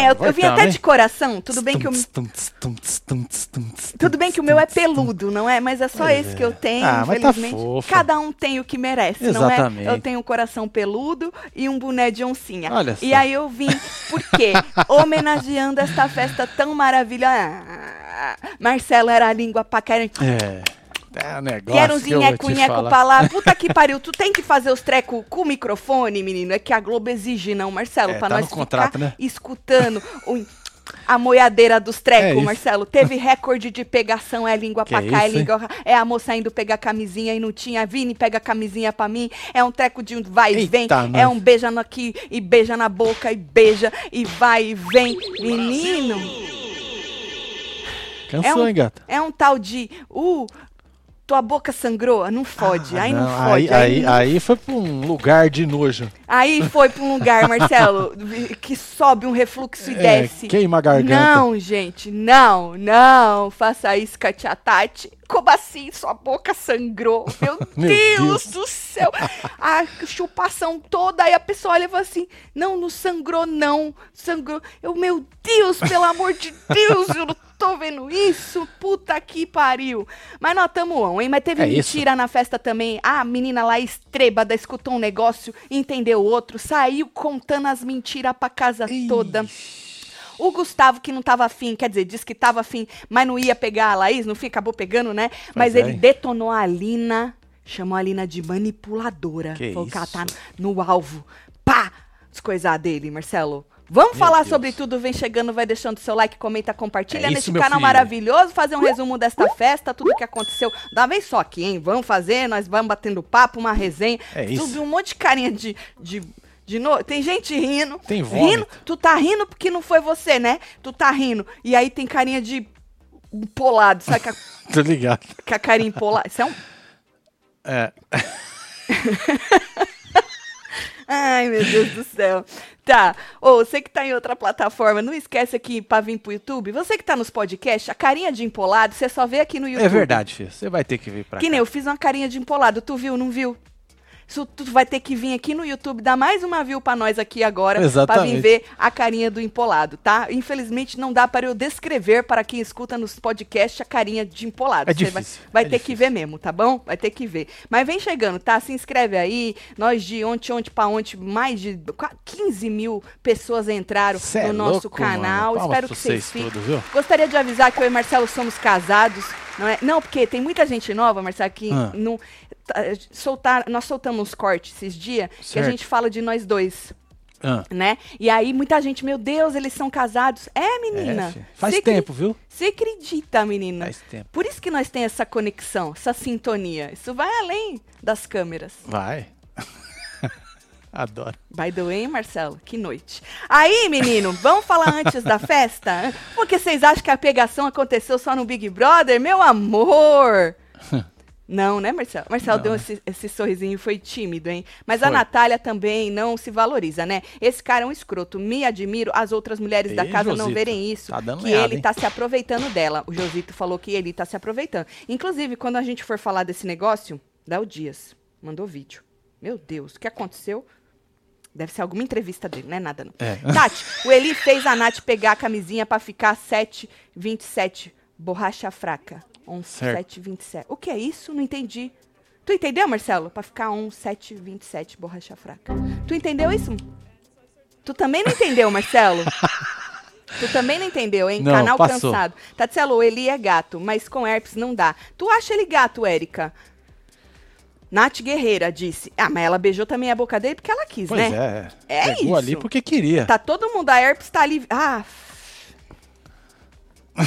Festinha! Eu, eu vim até hein? de coração. Tudo bem que o tudo bem que o meu é peludo, não é? Mas é só esse que eu tenho, Ah, tá infelizmente. fofa. Cada um tem o que merece, Exatamente. não é? Eu tenho um coração peludo e um boné de oncinha. Olha E só. aí eu vim, por quê? Homenageando esta festa tão maravilhosa. Marcelo era a língua caramba. É. É um negócio Quero um que eu vou te zinheco falar. pra lá. Puta que pariu. Tu tem que fazer os trecos com o microfone, menino. É que a Globo exige, não, Marcelo. É, pra tá nós contrato, ficar né? escutando a moiadeira dos trecos, É. Marcelo. Teve recorde de pegação. É língua Que pra cá, é isso, hein? língua... É a moça indo pegar camisinha e não tinha. Vini pega camisinha pra mim. É um treco de um vai e vem. É um beija aqui e beija na boca e beija e vai e vem. Menino, Cansou, é um- hein, gata? é um tal de... Uh, tua boca sangrou. Não fode. Ah, aí não, não, fode. Aí, aí, não aí foi pra um lugar de nojo. Aí foi pra um lugar, Marcelo, que sobe um refluxo e É, desce. queima a garganta. Não, gente, não, não, faça isso com a tia Tati. Como assim? Sua boca sangrou. Meu, Meu Deus, Deus. do céu. A chupação toda. Aí a pessoa olha e fala assim: Não, não sangrou, não. Sangrou. Eu, meu Deus, pelo amor de Deus, eu não tô vendo isso. Puta que pariu. Mas nós tamo on, hein? Mas teve É isso. mentira na festa também. A menina lá estrêbada escutou um negócio, entendeu outro, saiu contando as mentiras pra casa toda. O Gustavo, que não tava afim, quer dizer, disse que tava afim, mas não ia pegar a Laís, no fim acabou pegando, né? mas é, ele hein? detonou a Alina, chamou a Alina de manipuladora. Que falou que ela tá isso? no alvo. Pá! Descoisar dele, Marcelo. Vamos Meu falar Deus. sobre tudo, vem chegando, vai deixando seu like, comenta, compartilha É nesse canal filho. maravilhoso, fazer um resumo desta festa, tudo que aconteceu. Da vez só aqui, hein? Vamos fazer, nós vamos batendo papo, uma resenha. É isso. Subiu um monte de carinha de, de, de no... Tem gente rindo. Tem vômito. rindo. Tu tá rindo porque não foi você, né? Tu tá rindo. E aí tem carinha de empolado, sabe? A, Tô ligado. com a carinha empolada. Isso é um... É. Ai, meu Deus do céu. Tá. Ô, você que tá em outra plataforma, não esquece aqui pra vir pro YouTube. Você que tá nos podcasts, a carinha de empolado, você só vê aqui no YouTube. É verdade, filho. Você vai ter que vir pra Que cá. nem eu fiz uma carinha de empolado. Tu viu, não viu? Isso tu vai ter que vir aqui no YouTube, dar mais uma view pra nós aqui agora, pra vir ver a carinha do empolado, tá? Infelizmente não dá para eu descrever para quem escuta nos podcasts a carinha de empolado. É Você vai, difícil, vai é ter que difícil. ver mesmo, tá bom? Vai ter que ver. Mas vem chegando, tá? Se inscreve aí. Nós de ontem, ontem pra ontem, mais de qua- 15 mil pessoas entraram Cê é no nosso louco, canal. Espero que vocês fiquem. tudo? Gostaria de avisar que eu e Marcelo somos casados, não é? Não, porque tem muita gente nova, Marcelo, que Ah. não soltar, nós soltamos uns cortes esses dias que a gente fala de nós dois, Ah, né? E aí muita gente, meu Deus, eles são casados. É, menina. é. Faz tempo, viu? Você acredita, menina? Faz tempo. Por isso que nós temos essa conexão, essa sintonia. Isso vai além das câmeras. Vai. Adoro. By the way, Marcelo, que noite. Aí, menino, vamos falar antes da festa? Porque vocês acham que a pegação aconteceu só no Big Brother? Meu amor! Não, né, Marcelo? Marcelo Não, deu né? esse, esse sorrisinho, foi tímido, hein? Mas a Foi. Natália também não se valoriza, né? Esse cara é um escroto. Me admiro as outras mulheres da Ei, casa não Josito, verem isso. tá dando que meada, ele hein? tá se aproveitando dela. O Josito falou que ele tá se aproveitando. Inclusive, quando a gente for falar desse negócio, Léo Dias mandou vídeo. Meu Deus, o que aconteceu? Deve ser alguma entrevista dele, não é nada não. É. Tati, o Eli fez a Nath pegar a camisinha pra ficar 7,27. Borracha fraca. 1,727. O que é isso? Não entendi. Tu entendeu, Marcelo? Pra ficar 1,727, borracha fraca. Tu entendeu isso? Tu também não entendeu, Marcelo? Tu também não entendeu, hein? Não, Canal passou. cansado. Tatselo, o Eli é gato, mas com herpes não dá. Tu acha ele gato, Érica? Nath Guerreira disse. Ah, mas ela beijou também a boca dele porque ela quis, Pois né? é. É Pegou ali isso. porque queria. Tá todo mundo, a herpes tá ali. Ah,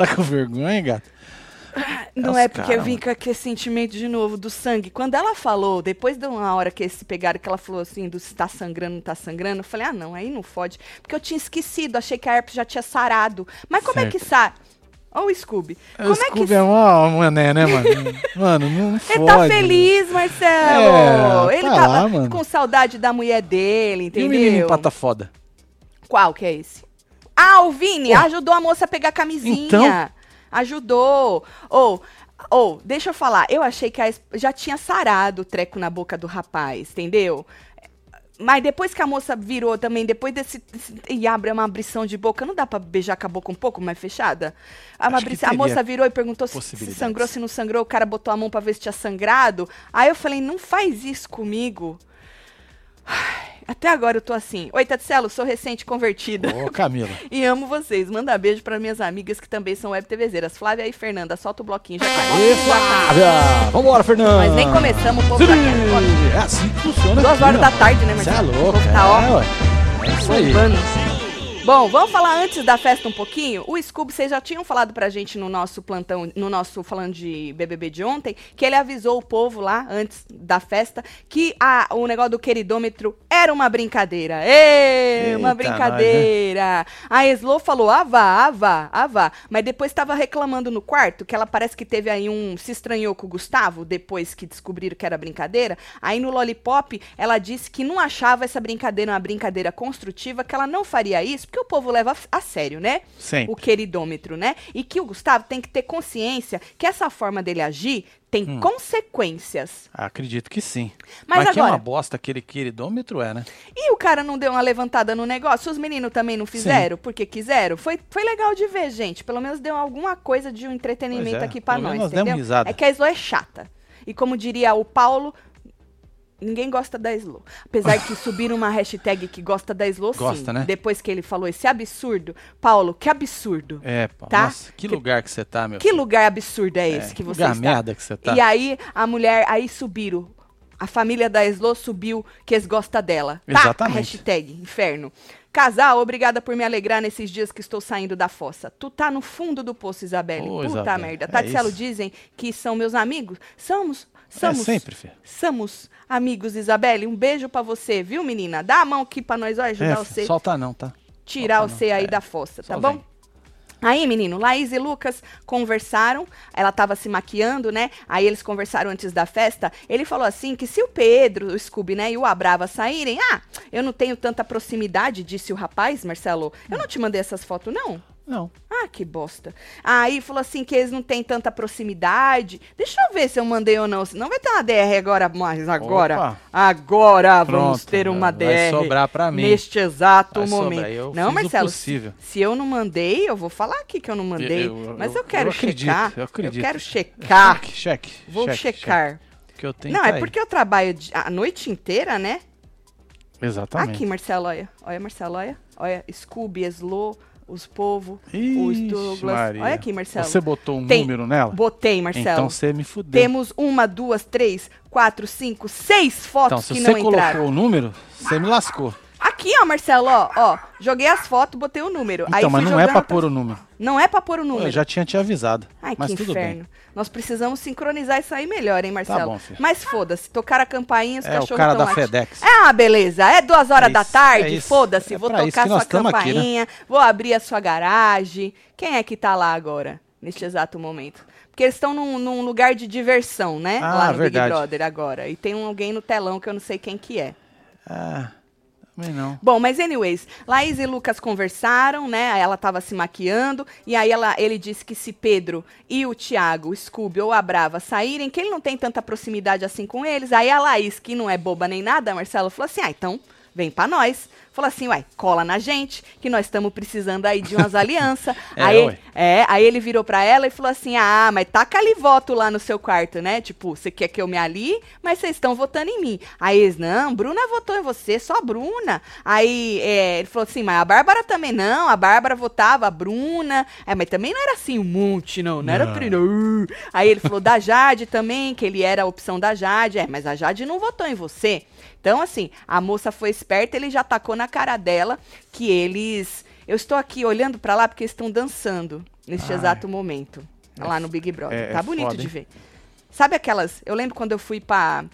Tá com vergonha, hein, gato? não é porque eu vim com aquele sentimento de novo do sangue. Quando ela falou, depois de uma hora que eles se pegaram, que ela falou assim, do se tá sangrando, não tá sangrando, eu falei, ah, não, aí não fode. Porque eu tinha esquecido, achei que a herpes já tinha sarado. Mas como é que sara? Ó o Scooby. Como o é que Scooby é uma mané, né, mano? mano, não fode. Ele tá feliz, Marcelo. É, ele tá tá lá, com saudade da mulher dele, E o entendeu? menino pata foda? Qual que é esse? Ah, o Vini ajudou a moça a pegar a camisinha. Então? Ajudou. Ou, ou, deixa eu falar, eu achei que já tinha sarado o treco na boca do rapaz, entendeu? Mas depois que a moça virou também, depois desse. desse- e abre uma abrição de boca, não dá pra beijar com a boca um pouco mais fechada? A, uma Acho que abri- a moça virou e perguntou se, se sangrou, se não sangrou. O cara botou a mão pra ver se tinha sangrado. Aí eu falei, não faz isso comigo. Ai, Até agora eu tô assim. Oi, Tatselo, sou recente convertida. Ô, Camila. E amo vocês. Manda beijo para minhas amigas que também são web TVzeiras. Flávia e Fernanda. Solta o bloquinho. Já tá. Aê, Flávia! Vambora, Fernanda! Nós nem começamos, o povo tá É assim que funciona Duas horas da tarde, né, Você é Marcelo? louco, O povo tá, ó, é, ué. É isso aí. Bom, vamos falar antes da festa um pouquinho. O Scooby, vocês já tinham falado pra gente no nosso plantão, no nosso falando de BBB de ontem, que ele avisou o povo lá, antes da festa, que a, o negócio do queridômetro era uma brincadeira. Ê, uma brincadeira. A Eslo falou, vá, vá, ah vá. Mas depois estava reclamando no quarto, que ela parece que teve aí um... Se estranhou com o Gustavo, depois que descobriram que era brincadeira. Aí no Lollipop, ela disse que não achava essa brincadeira uma brincadeira construtiva, que ela não faria isso, porque o povo leva a sério, né? Sempre. O queridômetro, né? E que o Gustavo tem que ter consciência que essa forma dele agir tem Hum. consequências. Acredito que sim. Mas que é agora- uma bosta aquele queridômetro, é, né? E o cara não deu uma levantada no negócio? Os meninos também não fizeram porque quiseram? Foi, foi legal de ver, gente. Pelo menos deu alguma coisa de um entretenimento é, aqui pra pelo nós, entendeu? É que a Slo é chata. E como diria o Paulo, ninguém gosta da Slo. Apesar que subiram uma hashtag que gosta da Slo, sim. Gosta, né? Depois que ele falou esse absurdo. Paulo, que absurdo. É, pá. Tá? Nossa, que lugar que você tá, meu Que filho. lugar absurdo é esse É, que você lugar está? merda que você tá. E aí a mulher, aí subiram. A família da Slo subiu que eles gostam dela. Tá? Exatamente. Hashtag, inferno. Casal, obrigada por me alegrar nesses dias que estou saindo da fossa. Tu tá no fundo do poço, Isabelle. Ô, Puta Isabelle, merda. é Tatselo isso. dizem que são meus amigos. Somos, É somos. sempre, filho. Somos amigos, Isabelle. Um beijo pra você, viu, menina? Dá a mão aqui pra nós, ó, ajudar É, você. solta não, tá? Tirar solta você não. aí É, da fossa, tá bom? Aí, menino, Laís e Lucas conversaram, ela tava se maquiando, né? Aí eles conversaram antes da festa. Ele falou assim que se o Pedro, o Scooby, né, e o Abrava saírem, ah, eu não tenho tanta proximidade, disse o rapaz, Marcelo. Eu não te mandei essas fotos, não. Não. Ah, que bosta. Aí falou assim que eles não têm tanta proximidade. Deixa eu ver se eu mandei ou não. Senão vai ter uma DR agora, mas agora. Opa. Agora vamos Pronto, ter uma vai DR. sobrar pra mim. Neste exato Vai momento. eu não, Marcelo. Se, se eu não mandei, eu vou falar aqui que eu não mandei. Eu- eu- mas eu- eu quero eu acredito, checar. eu acredito. quero checar. Cheque, cheque. Vou cheque, checar. cheque. Que eu tenho Não, tá é aí. porque eu trabalho a noite inteira, né? Exatamente. Aqui, Marcelo, olha. Olha, Marcelo, olha. Olha, Scooby, Slow, os povo, os Douglas. Maria. Olha aqui, Marcelo. Você botou um Tem- número nela? Botei, Marcelo. Então você me fudeu. Temos uma, duas, três, quatro, cinco, seis Então, fotos se que você não colocou entraram. o número, você me lascou. Aqui, ó, Marcelo, ó, ó. Joguei as fotos, botei o número. Aí Então, mas fui não é pra pôr o número. Não é pra pôr o número. Eu já tinha te avisado. Ai, mas que tudo inferno. bem. Nós precisamos sincronizar isso aí melhor, hein, Marcelo? bom, filho. Mas foda-se, tocar a campainha, os É o cachorros cara tão da lati- FedEx. É uma beleza. É duas horas É da isso, tarde, é foda-se. É vou tocar sua tamo aqui, né? campainha, vou abrir a sua garagem. Quem é que tá lá agora, neste exato momento? Porque eles estão num, num lugar de diversão, né? Ah, lá no verdade. Big Brother agora. E tem um, alguém no telão que eu não sei quem que é. Ah, não. Bom, mas anyways, Laís e Lucas conversaram, né? Ela tava se maquiando e aí ela, ele disse que se Pedro e o Thiago, o Scooby ou a Brava saírem, que ele não tem tanta proximidade assim com eles. Aí a Laís, que não é boba nem nada, Marcelo, falou assim: "Ah, então vem pra nós". Falou assim, uai, cola na gente, que nós estamos precisando aí de umas alianças. É, aí, ué. é, aí ele virou pra ela e falou assim: ah, mas taca ali voto lá no seu quarto, né? Tipo, você quer que eu me alie, mas vocês estão votando em mim. Aí eles, não, Bruna votou em você, só a Bruna. Aí é, ele falou assim: mas a Bárbara também não, a Bárbara votava a Bruna. É, mas também não era assim um monte, não, não era Não. tri- não. Aí ele falou da Jade também, que ele era a opção da Jade. É, mas a Jade não votou em você. Então, assim, a moça foi esperta, ele já tacou na cara dela que eles. Eu estou aqui olhando pra lá porque estão dançando neste Ai. exato momento. É lá no Big Brother. é- tá é bonito foda, de ver. Sabe aquelas. Eu lembro quando eu fui pra,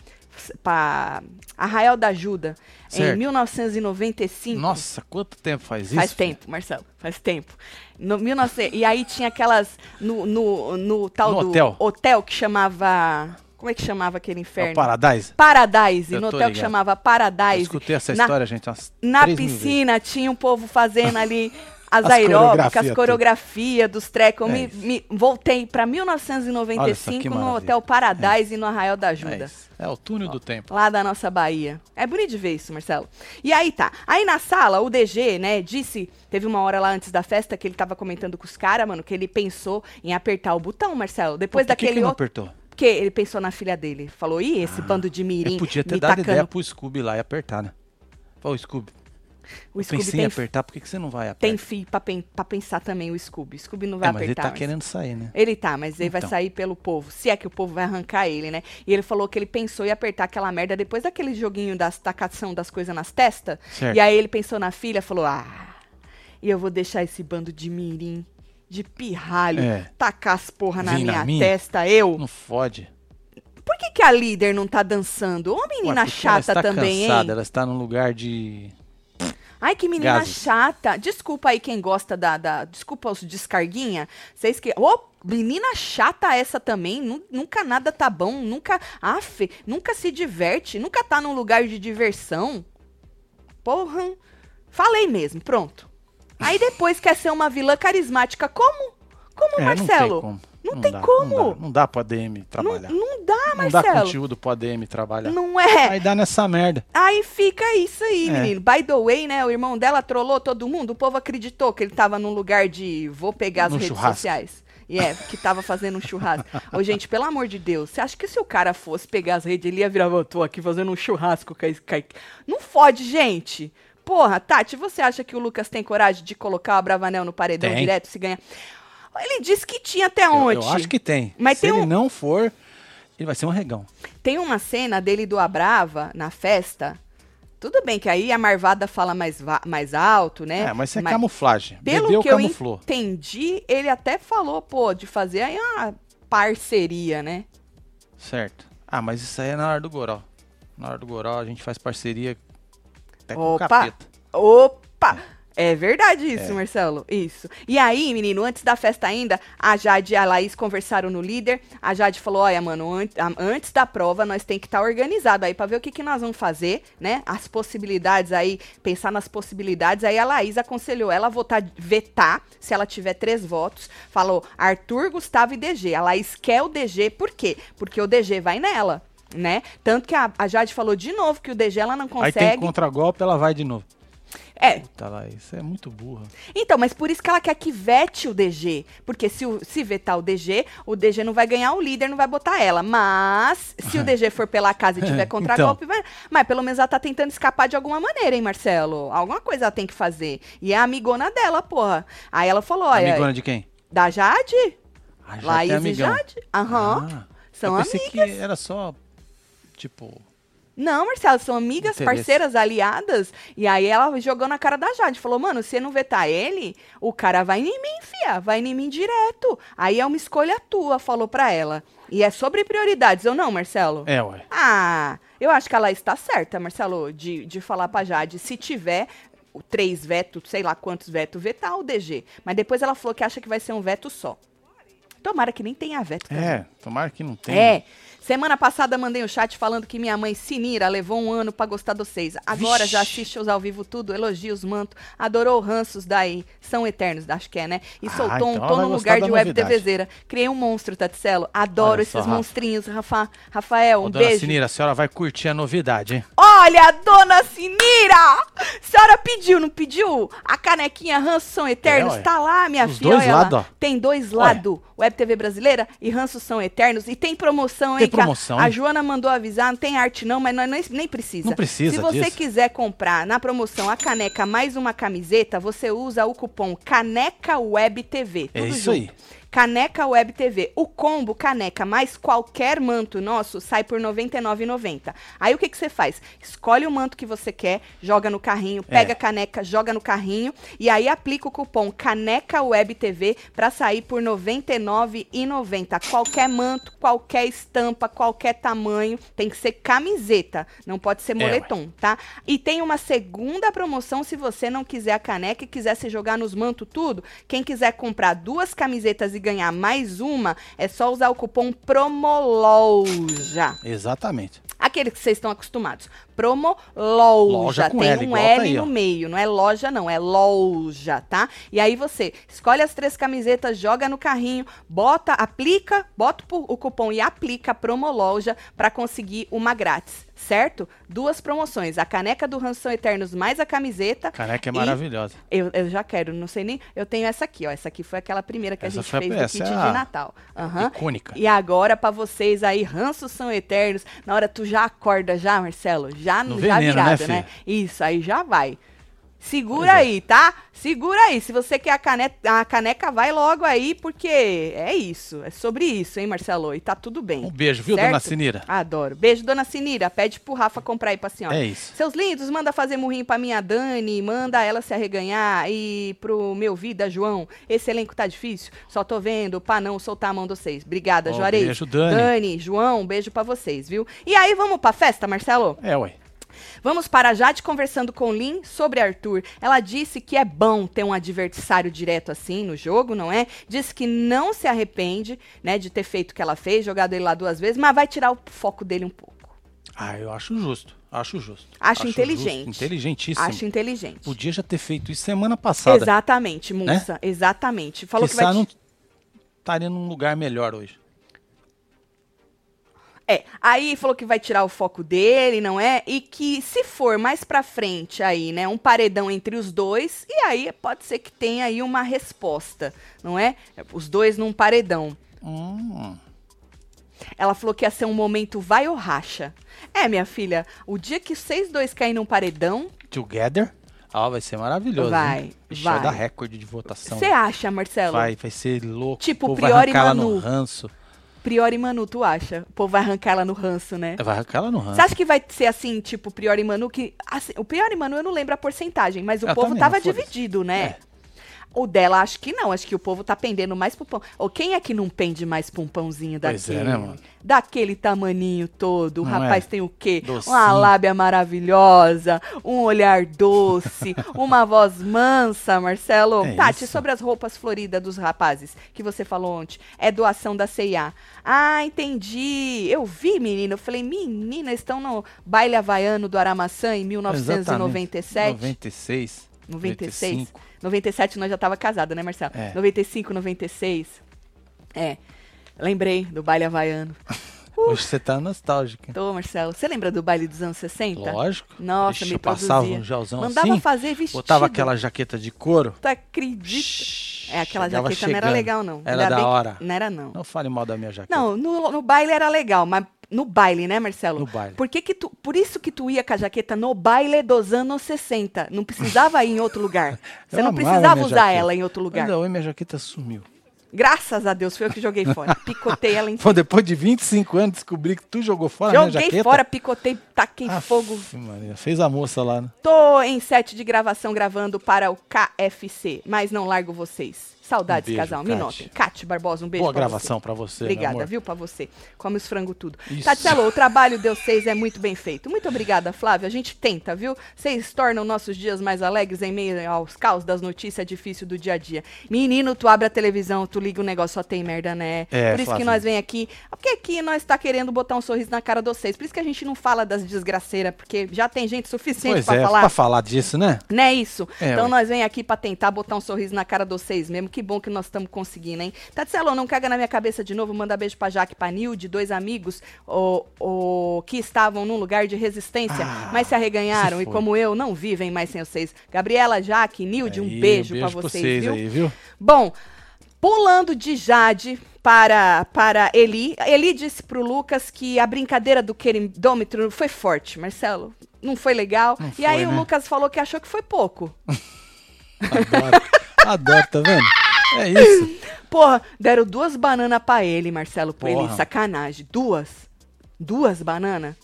pra Arraial da Ajuda, em Certo. 1995. Nossa, quanto tempo faz isso? Faz tempo, Marcelo, faz tempo. No 1900, e aí tinha aquelas no, no, no tal No do hotel. hotel que chamava. Como é que chamava aquele É inferno? o Paradise. Paradise, Eu no hotel que ligado. chamava Eu Paradise. escutei essa Na- história, gente, umas Na três mil vezes. piscina tinha um povo fazendo ali as, As aeróbicas, coreografia, as tudo. coreografias dos trecos. Eu É me, me- voltei só 1995 que no. Hotel Paradise no Arraial da É, Ajuda. isso. é o túnel do tempo. Lá da nossa Bahia. É bonito de ver isso, Marcelo. E aí tá. Aí na sala, o DG, né, disse. Teve uma hora lá antes da festa que ele tava comentando com os caras, mano, que ele pensou em apertar o botão, Marcelo. Depois Por que que daquele não outro. apertou? Porque ele pensou na filha dele. Falou, ih, esse bando de mirim. Ele podia ter me dado tacando. ideia pro Scooby lá e apertar, né? Ô, Scooby, O eu Scooby pensei em apertar, por que, que você não vai apertar? tem fio pra, pen- pra pensar também, o Scooby. Scooby não vai É, mas ele apertar. tá mas- querendo sair, né? Ele tá, mas ele vai Então. sair pelo povo. Se é que o povo vai arrancar ele, né? E ele falou que ele pensou em apertar aquela merda depois daquele joguinho das tacação das coisas nas testas. E aí ele pensou na filha, falou: "Ah, e eu vou deixar esse bando de mirim, de pirralho, É. tacar as porra na na minha, minha? testa, eu. Não fode. Por que que a líder não tá dançando? Ô menina Ué, porque ela chata está também, cansada, hein? ela está num lugar de... Ai, que menina Gases. chata. Desculpa aí quem gosta da. da- desculpa os descarguinha. Vocês que. Ô, menina chata essa também. Nu- nunca nada tá bom. Nunca. Aff, nunca se diverte. Nunca tá num lugar de diversão. Porra. Falei mesmo, pronto. Aí depois quer ser uma vilã carismática. Como? Como, É, Marcelo? Não tem como. Não tem dá, como. Não dá, não dá pro ADM Não, trabalhar. não dá, Não dá Marcelo. conteúdo pro ADM trabalhar. Não é. Aí dá nessa merda. Aí fica isso aí, É. menino. By the way, né? O irmão dela trollou todo mundo. O povo acreditou que ele tava num lugar de vou pegar as No redes churrasco. sociais. E é, que tava fazendo um churrasco. Ô, gente, pelo amor de Deus, você acha que se o cara fosse pegar as redes, ele ia virar, eu tô aqui fazendo um churrasco. Não fode, gente. Porra, Tati, você acha que o Lucas tem coragem de colocar o Bravanel no paredão Tem. direto se ganhar? Ele disse que tinha até Eu, ontem. eu acho que tem. Mas Se tem ele um- não for, ele vai ser um regão. Tem uma cena dele do Abrava na festa. Tudo bem que aí a Marvada fala mais, mais alto, né? É, mas isso é camuflagem. Pelo Bebeu, que eu camuflou. entendi, ele até falou, pô, de fazer aí uma parceria, né? Certo. Ah, mas isso aí é na hora do Goró. Na hora do Goró a gente faz parceria até com o Opa! capeta. Opa! É verdade isso, É. Marcelo. Isso. E aí, menino, antes da festa ainda, a Jade e a Laís conversaram no líder. A Jade falou: olha, mano, an- antes da prova nós tem que estar organizado aí pra ver o que, que nós vamos fazer, né? As possibilidades aí, pensar nas possibilidades. Aí a Laís aconselhou ela a votar, vetar, se ela tiver três votos. Falou: Arthur, Gustavo e DG. A Laís quer o DG, por quê? Porque o DG vai nela. Né? Tanto que a, a Jade falou de novo que o DG ela não Aí tem consegue. contragolpe, ela vai de novo. É, Tá lá, isso é muito burra. Então, mas por isso que ela quer que vete o DG. Porque se, o- se vetar o DG, o DG não vai ganhar o líder, não vai botar ela. Mas, se o DG for pela casa e tiver contragolpe, vai. Mas pelo menos ela tá tentando escapar de alguma maneira, hein, Marcelo? Alguma coisa ela tem que fazer. E é a amigona dela, porra. Aí ela falou: olha, Amigona de quem? da Jade? Ah, já Laís tem e. Jade? Aham. Ah, São eu pensei amigas. que era só, tipo... Não, Marcelo, são amigas, Interesse. parceiras, aliadas. E aí ela jogou na cara da Jade. Falou, mano, se não vetar ele, o cara vai em mim, fia. Vai em mim direto. Aí é uma escolha tua, falou pra ela. E é sobre prioridades, ou não, Marcelo? É, ué. Ah, eu acho que ela está certa, Marcelo, de, de falar pra Jade. Se tiver o três veto, sei lá quantos veto, vetar o DG. Mas depois ela falou que acha que vai ser um veto só. Tomara que nem tenha veto. também. É, tomara que não tenha. É. Semana passada mandei um chat falando que minha mãe Sinira levou um ano pra gostar dos seis. Agora já assiste os ao vivo tudo, elogios, manto, adorou ranços daí. São eternos, acho que é, né? E Ah, soltou então um tom no lugar de web. TVzeira. Criei um monstro, Taticelo. Adoro Olha esses só, monstrinhos, Rafa. Rafael, um Ô, dona beijo. Sinira, a senhora vai curtir a novidade, hein? Olha, dona Sinira! A senhora pediu, não pediu? A canequinha Ranços São Eternos É, tá lá, minha Os filha. dois ó. Tem dois lados. Web TV brasileira e Ranços São Eternos. E tem promoção, Tem hein? a- promoção, A, hein? Joana mandou avisar, não tem arte não, mas nós nem, nem precisa. Não precisa Se você disso. quiser comprar na promoção a caneca mais uma camiseta, você usa o cupom Caneca Web TV. É isso junto. aí. Caneca Web TV. O combo caneca mais qualquer manto nosso sai por R$ 99,90. Aí o que que você faz? Escolhe o manto que você quer, joga no carrinho, pega É. a caneca, joga no carrinho e aí aplica o cupom Caneca Web TV para sair por R$ 99,90. Qualquer manto, qualquer estampa, qualquer tamanho, tem que ser camiseta, não pode ser É, moletom, tá? E tem uma segunda promoção se você não quiser a caneca e quiser se jogar nos mantos tudo. Quem quiser comprar duas camisetas e ganhar mais uma, é só usar o cupom PROMOLOJA. Exatamente. Aquele que vocês estão acostumados. Promo loja. Loja com Tem L, um tá L aí, no ó. meio. Não é loja, não. É loja, tá? E aí você escolhe as três camisetas, joga no carrinho, bota, aplica, bota o cupom e aplica a promo loja pra conseguir uma grátis. Certo? Duas promoções. A caneca do Ranção Eternos mais a camiseta. Caneca é maravilhosa. Eu, eu já quero, não sei nem. Eu tenho essa aqui, ó. Essa aqui foi aquela primeira que Essa a gente fez do kit é de a- Natal. Aham. Icônica. E agora, pra vocês aí, ranços são eternos. Na hora tu já acorda, já, Marcelo? Já, No já veneno, né, virado, né? filha? Isso, aí já vai. Segura é. aí, tá? Segura aí. Se você quer a caneca, a caneca, vai logo aí, porque é isso. É sobre isso, hein, Marcelo? E tá tudo bem. Um beijo, viu, certo? dona Sinira? Adoro. Beijo, dona Sinira. Pede pro Rafa comprar aí pra senhora. É isso. Seus lindos, manda fazer murrinho pra minha Dani, manda ela se arreganhar e pro meu vida, João. Esse elenco tá difícil, só tô vendo pra não soltar a mão de vocês. Obrigada, Ó, Juarez. beijo, Dani. Dani, João, um beijo pra vocês, viu? E aí, vamos pra festa, Marcelo? É, ué. Vamos para Jade conversando com Lin sobre Arthur. Ela disse que é bom ter um adversário direto assim no jogo, não é? Disse que não se arrepende, né, de ter feito o que ela fez, jogado ele lá duas vezes, mas vai tirar o foco dele um pouco. Ah, eu acho justo. Acho justo. Acho inteligente. justo, inteligentíssimo. Acho inteligente. Podia já ter feito isso semana passada. Exatamente, Mussa. Exatamente. Falou que vai. não estaria num lugar melhor hoje. É, aí falou que vai tirar o foco dele, não é? E que se for mais pra frente aí, né, um paredão entre os dois, e aí pode ser que tenha aí uma resposta, não é? Os dois num paredão. Hum, Ela falou que ia ser um momento vai ou racha. É, minha filha, o dia que vocês dois caírem num paredão, together. Ah, vai ser maravilhoso. Vai, hein? Ixi, vai. dar recorde de votação. você acha, Marcelo? Vai, vai ser louco. Tipo, o vai Priori ela Manu. no ranço. Priori Manu, tu acha? O povo vai arrancar ela no ranço, né? Vai arrancar ela no ranço. Você acha que vai ser assim, tipo, Priori Manu, que. assim, o Priori Manu eu não lembro a porcentagem, mas o Eu povo também tava dividido, né? É. O dela, acho que não. Acho que o povo tá pendendo mais pro pão. Ou quem é que não pende mais pra um pãozinho Pois é, daquele? né? Daquele tamaninho todo. O Não rapaz é? tem o quê? Docinho. Uma lábia maravilhosa, um olhar doce, uma voz mansa, Marcelo. É Tati, isso. sobre as roupas floridas dos rapazes que você falou ontem. É doação da CIA. Ah, entendi. Eu vi, menino. Eu falei, menina, estão no baile havaiano do Aramaçã em 1997. 96. 96. 95. 97 nós já tava casada, né, Marcelo? É. 95, 96. É. Lembrei do baile havaiano. Hoje você tá nostálgica. Tô, Marcelo. Você lembra do baile dos anos 60? Lógico. Nossa, Ixi, me eu passava produzia. um gelzão Mandava assim. fazer vestido. Botava aquela jaqueta de couro. Tu acredita? Shhh, É, aquela jaqueta não era chegando. legal, não. Era Ainda da que- hora. Não era, não. Não fale mal da minha jaqueta. Não, no, no baile era legal, mas no baile, né, Marcelo? No baile. Por, que que tu, por isso que tu ia com a jaqueta no baile dos anos 60. Não precisava ir em outro lugar. Você Eu não precisava usar jaqueta. ela em outro lugar. Hoje minha jaqueta sumiu. Graças a Deus, foi eu que joguei fora. Picotei ela em Pô, depois de 25 anos descobri que tu jogou fora a minha Joguei jaqueta. fora, picotei, taquei Aff, fogo. Maria, fez a moça lá, né? Tô em set de gravação gravando para o KFC, mas não largo vocês. Saudades, Um casal. Me Kate. notem. Barbosa, um beijo Boa pra gravação pra você, Obrigada, viu, pra você. Come os frango tudo. Tatielo, o trabalho de vocês é muito bem feito. Muito obrigada, Flávio. A gente tenta, viu? Vocês tornam nossos dias mais alegres em meio aos caos das notícias difíceis do dia a dia. Menino, tu abre a televisão, tu liga o negócio, só tem merda, né? É, Por isso que Flávio. nós vem aqui. Porque aqui nós tá querendo botar um sorriso na cara de vocês. Por isso que a gente não fala das desgraceiras, porque já tem gente suficiente Pois pra é, falar. pra falar disso, né? Não é isso? É, então ué. nós vem aqui pra tentar botar um sorriso na cara de vocês mesmo. Que bom que nós estamos conseguindo, hein? Tatselo, não caga na minha cabeça de novo. Manda beijo pra Jaque e pra Nilde, dois amigos o, o, que estavam num lugar de resistência, Ah, mas se arreganharam se e, como eu, não vivem mais sem vocês. Gabriela, Jaque, Nilde, um Aí, beijo, um pra pra vocês, viu? aí, viu? Bom, pulando de Jade para, para Eli. Eli disse pro Lucas que a brincadeira do queridômetro foi forte, Marcelo. Não foi legal. Não e foi, aí o né? Lucas falou que achou que foi pouco. Adoro. Adoro, tá vendo? É isso. Porra, deram duas bananas pra ele, Marcelo, pra ele. Porra. Sacanagem. Duas. Duas bananas.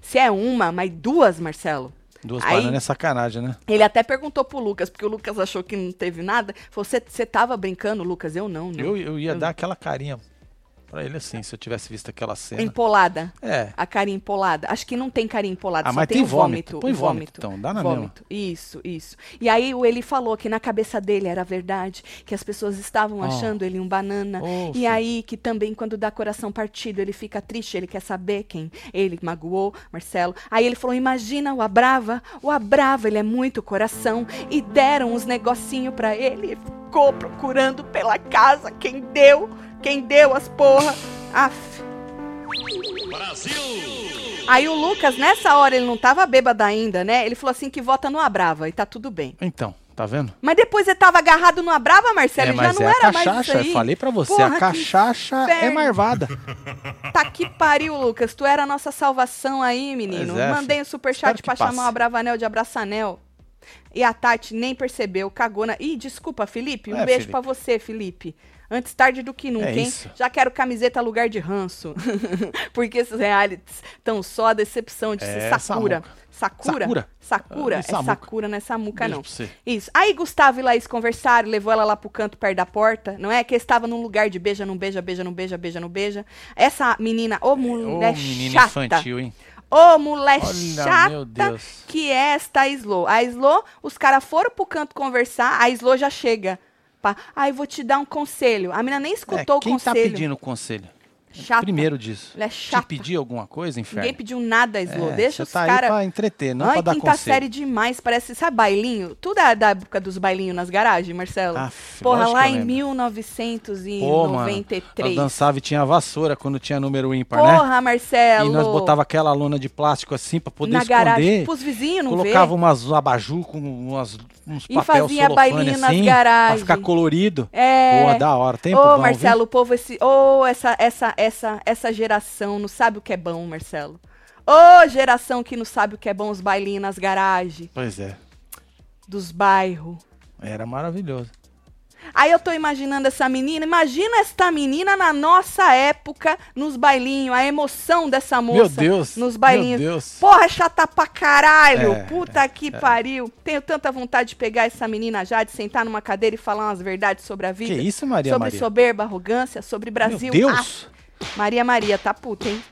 Se é uma, mas duas, Marcelo. Duas Aí- bananas é sacanagem, né? Ele até perguntou pro Lucas, porque o Lucas achou que não teve nada. Falou, você tava brincando, Lucas? Eu não, não. Eu, eu ia dar aquela carinha Pra ele, assim, se eu tivesse visto aquela cena. Empolada. É. A carinha empolada. Acho que não tem carinha empolada, Ah, só mas tem, tem vômito. vômito. Põe o vômito, então, dá na vômito. Isso, isso. E aí o ele falou que na cabeça dele era verdade, que as pessoas estavam Oh. achando ele um banana. Ô, e aí que também quando dá coração partido, ele fica triste, ele quer saber quem ele magoou, Marcelo. Aí ele falou: "Imagina o Abrava, o Abrava, ele é muito coração". E deram uns negocinho pra ele, ficou procurando pela casa quem deu, quem deu as porra. Aff. Aí o Lucas, nessa hora, ele não tava bêbado ainda, né? Ele falou assim que vota no Abrava e tá tudo bem. Então, tá vendo? Mas depois ele tava agarrado no Abrava, Marcelo, é, e já mas não é a era mais isso cachaça. aí. Eu falei pra você, Porra, a cachaça é marvada. Tá que pariu, Lucas. Tu era a nossa salvação aí, menino. É, Mandei um superchat pra chamar passe. o Abravanel de Abraçanel. E a Tati nem percebeu, cagou na... Ih, desculpa, Felipe. Um É, beijo Felipe. pra você, Felipe. Antes tarde do que nunca, É hein? isso. Já quero camiseta lugar de ranço. Porque esses realities estão só a decepção de ser É, Sakura. Samuca. Sakura? Sakura. Sakura? Ah, É Samuca. Sakura, não é Samuca, não. Isso. Aí Gustavo e Laís conversaram, levou ela lá pro canto perto da porta, não é? Que eles estavam num lugar de beija, não beija, beija, não beija, beija, não beija. Essa menina, ô Ô, mulher menina chata. infantil, hein? Ô mulher Olha, chata meu Deus. que é esta Slo. A Slo, os caras foram pro canto conversar, a Slo já chega. Pá, ai, vou te dar um conselho. A menina nem É, escutou quem o tá conselho. pedindo o conselho? Chata. Primeiro disso. Ela é Te chata. pedir alguma coisa, inferno? Ninguém pediu nada, Slo. É, Deixa os tá caras. pra entreter, não Ai, pra dar quinta conselho. série demais, parece, sabe bailinho? Tudo é da época dos bailinhos nas garagens, Marcelo? Aff, Porra, lá em lembro. 1993. Pô, mano, eu dançava e tinha vassoura quando tinha número ímpar, né? Porra, Marcelo. E nós botava aquela lona de plástico assim pra poder na esconder. garagem pros vizinhos não colocava ver. umas abajur com umas, uns E papel fazia bailinho nas assim, garagens. pra ficar colorido. É. Pô, da hora. Tempo Ô, bom, viu? Marcelo, o povo esse, ô, essa essa essa essa geração não sabe o que é bom, Marcelo. Ô, geração que não sabe o que é bom os bailinhos nas garagens Pois é, dos bairros. era maravilhoso. Aí eu tô imaginando essa menina, imagina esta menina na nossa época, nos bailinhos, a emoção dessa moça Meu Deus, nos bailinhos. meu Deus. Porra, é chata pra caralho. É, Puta que pariu. Tenho tanta vontade de pegar essa menina já, de sentar numa cadeira e falar umas verdades sobre a vida. Que isso, Maria sobre Maria? soberba, arrogância, sobre Brasil. Meu Deus. Ah, Maria Maria, tá puta, hein?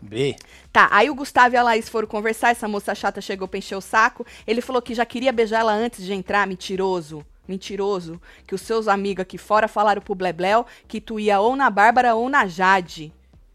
B. Tá, aí o Gustavo e a Laís foram conversar, essa moça chata chegou pra encher o saco. Ele falou que já queria beijar ela antes de entrar, mentiroso. Mentiroso. Que os seus amigos aqui fora falaram pro Blebleu que tu ia ou na Bárbara ou na Jade.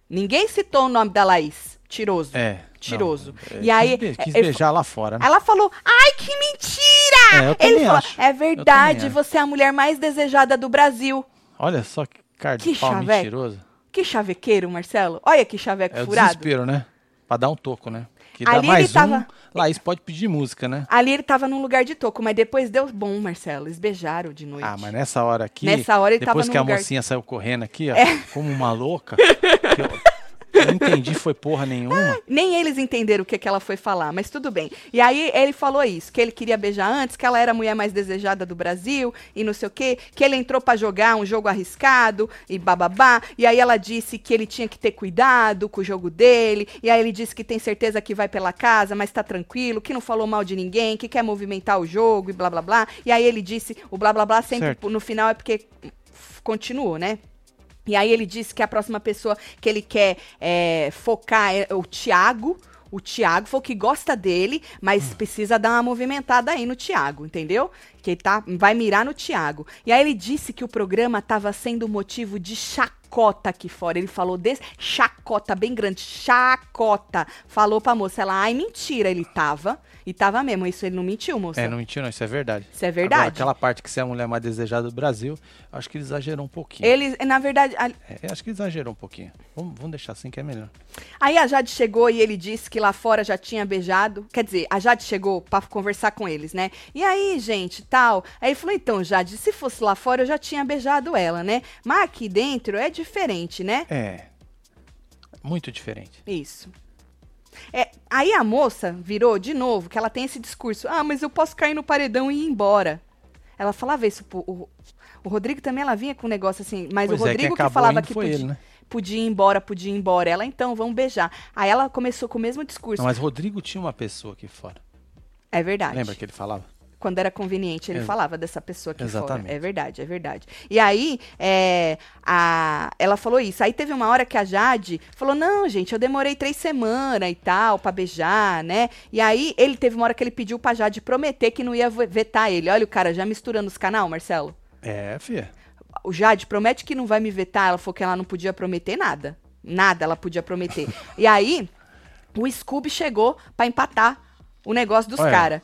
Ninguém citou o nome da Laís. Tiroso. É. Tiroso. não, é, E aí, Quis, be- quis ele beijar lá fora, né? Ela falou: Ai, que mentira! É, Ele falou: acho. É verdade, você é a mulher mais desejada do Brasil. Olha só que cara de Que pau mentiroso. Que chavequeiro, Marcelo. Olha que chaveco É furado. desespero, né? Pra dar um toco, né? Que dá Ali ele mais um, tava- Laís pode pedir música, né? Ali ele tava num lugar de toco, mas depois deu bom, Marcelo. Eles beijaram de noite. Ah, mas nessa hora aqui, Nessa hora ele tava depois num que a lugar- É. mocinha saiu correndo aqui, ó, como uma louca, eu não entendi foi porra nenhuma. Nem eles entenderam o que, que ela foi falar, mas tudo bem. E aí ele falou isso, que ele queria beijar antes, que ela era a mulher mais desejada do Brasil e não sei o quê, que ele entrou pra jogar um jogo arriscado e bababá. E aí ela disse que ele tinha que ter cuidado com o jogo dele. E aí ele disse que tem certeza que vai pela casa, mas tá tranquilo, que não falou mal de ninguém, que quer movimentar o jogo e blá blá blá. E aí ele disse, o blá blá blá sempre Certo. no final é porque continuou, né? E aí ele disse que a próxima pessoa que ele quer é, focar é o Thiago. O Thiago falou que gosta dele, mas precisa dar uma movimentada aí no Thiago, entendeu? Que ele tá, vai mirar no Thiago. E aí ele disse que o programa estava sendo motivo de chacota aqui fora. Ele falou desse chacota bem grande, chacota. Falou pra moça, ela, ai, mentira, ele tava. E tava mesmo, isso ele não mentiu, moça. É, não mentiu não, isso é verdade. Isso é verdade. Agora, aquela parte que você é a mulher mais desejada do Brasil, acho que ele exagerou um pouquinho. Ele, na verdade, a- É, acho que exagerou um pouquinho. Vamos, vamos deixar assim que é melhor. Aí a Jade chegou e ele disse que lá fora já tinha beijado. Quer dizer, a Jade chegou pra conversar com eles, né? E aí, gente, tal. Aí ele falou: então, Jade, se fosse lá fora eu já tinha beijado ela, né? Mas aqui dentro é diferente, né? É. Muito diferente. Isso. É, aí a moça virou de novo, que ela tem esse discurso: ah, mas eu posso cair no paredão e ir embora. Ela falava isso. O, o Rodrigo também, ela vinha com um negócio assim, mas Pois o é, Rodrigo que acabou falava que podia, ele, né? podia ir embora, podia ir embora. Ela, então, vamos beijar. Aí ela começou com o mesmo discurso. Não, mas Rodrigo tinha uma pessoa aqui fora. É verdade. Lembra que ele falava? Quando era conveniente. Ele Ex- falava dessa pessoa aqui Exatamente. fora. É verdade, é verdade. E aí, é, a, ela falou isso. Aí teve uma hora que a Jade falou: Não, gente, eu demorei três semanas e tal pra beijar, né? E aí ele teve uma hora que ele pediu pra Jade prometer que não ia ve- vetar ele. Olha o cara já misturando os canal, Marcelo. É, filha. O Jade promete que não vai me vetar. Ela falou que ela não podia prometer nada. Nada ela podia prometer. e aí, o Scooby chegou pra empatar o negócio dos Olha. caras.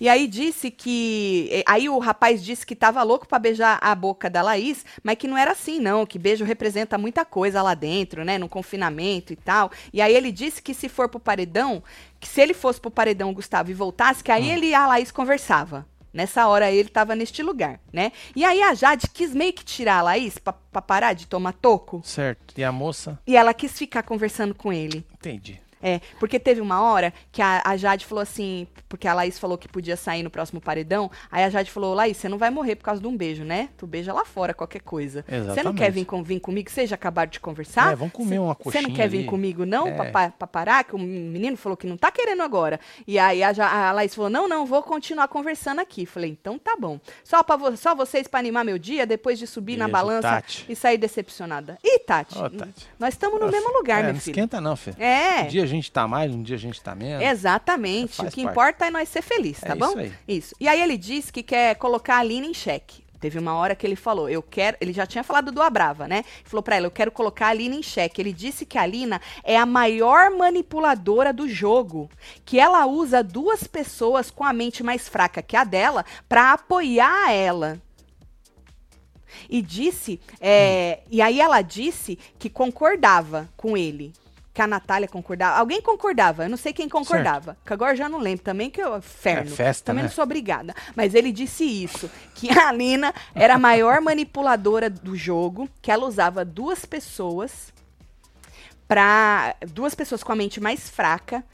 E aí disse que. eh, Aí o rapaz disse que tava louco pra beijar a boca da Laís, mas que não era assim, não. Que beijo representa muita coisa lá dentro, né? No confinamento e tal. E aí ele disse que se for pro paredão, que se ele fosse pro paredão, Gustavo, e voltasse, que aí ele e a Laís conversava. Nessa hora ele tava neste lugar, né? E aí a Jade quis meio que tirar a Laís pra, pra parar de tomar toco. Certo. E a moça? E ela quis ficar conversando com ele. Entendi. É, porque teve uma hora que a, a Jade falou assim, porque a Laís falou que podia sair no próximo paredão, aí a Jade falou, Laís, você não vai morrer por causa de um beijo, né? Tu beija lá fora, qualquer coisa. Você não Exatamente. quer vir, com, vir comigo? Vocês já acabaram de conversar? É, vamos comer Cê- uma Você não coxinha quer vir ali? comigo, não? É. Pra, pra parar? Que o menino falou que não tá querendo agora. E aí a, a Laís falou, não, não, vou continuar conversando aqui. Falei, então tá bom. Só, pra vo- só vocês pra animar meu dia, depois de subir na balança Tati. e sair decepcionada. Ih, Tati, Ô, Tati. nós estamos no mesmo lugar, é, meu não filho. esquenta não, filho. É. Um dia gente tá mais, um dia a gente tá menos. Exatamente. Faz O que parte. importa é nós ser feliz, tá É bom? isso aí. Isso. E aí ele disse que quer colocar a Lina em xeque. Teve uma hora que ele falou, eu quero. Ele já tinha falado do Abrava, né? Falou pra ela, eu quero colocar a Lina em xeque. Ele disse que a Lina é a maior manipuladora do jogo. Que ela usa duas pessoas com a mente mais fraca que a dela pra apoiar ela. E disse, é, e aí ela disse que concordava com ele. Que a Natália concordava. Alguém concordava, eu não sei quem concordava. Que agora eu já não lembro também, que eu. Ferno. É festa, também né? não sou obrigada. Mas ele disse isso: que a Lina era a maior manipuladora do jogo, que ela usava duas pessoas pra. Duas pessoas com a mente mais fraca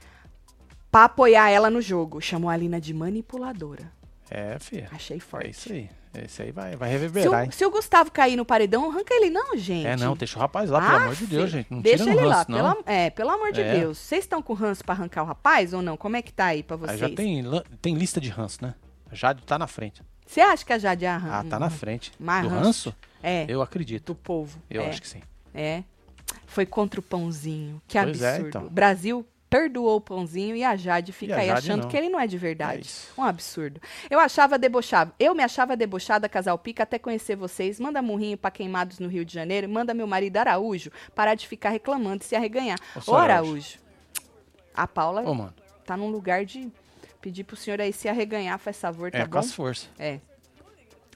pra apoiar ela no jogo. Chamou a Lina de manipuladora. É, filha. Achei forte. É isso aí. Esse aí vai, vai Se reverberar, o, hein? se o Gustavo cair no paredão, arranca ele não, gente. É, não, deixa o rapaz lá, pelo amor de Deus, gente. Não Deixa tira ele no lá, ranço, não. pelo, é, pelo amor de É. Deus. Vocês estão com ranço pra arrancar o rapaz ou não? Como é que tá aí pra Aí vocês? já tem, tem lista de ranço, né? A Jade tá na frente. Você acha que a Jade arranca? Ah, tá na frente. mais Do ranço. ranço? É, Eu acredito. do povo. Eu é, acho que sim. É. Foi contra o pãozinho. Que Pois é, absurdo. então. O Brasil perdoou o pãozinho e a Jade fica a aí Jade achando não. que ele não é de É verdade. isso. Um absurdo. Eu achava debochado. Eu me achava debochada, casal pica, até conhecer vocês. Manda murrinho pra queimados no Rio de Janeiro. Manda meu marido Araújo parar de ficar reclamando e se arreganhar. Ô, senhor Araújo. A Paula Ô, tá num lugar de pedir pro senhor aí se arreganhar, faz favor, tá é, bom? com as forças. É.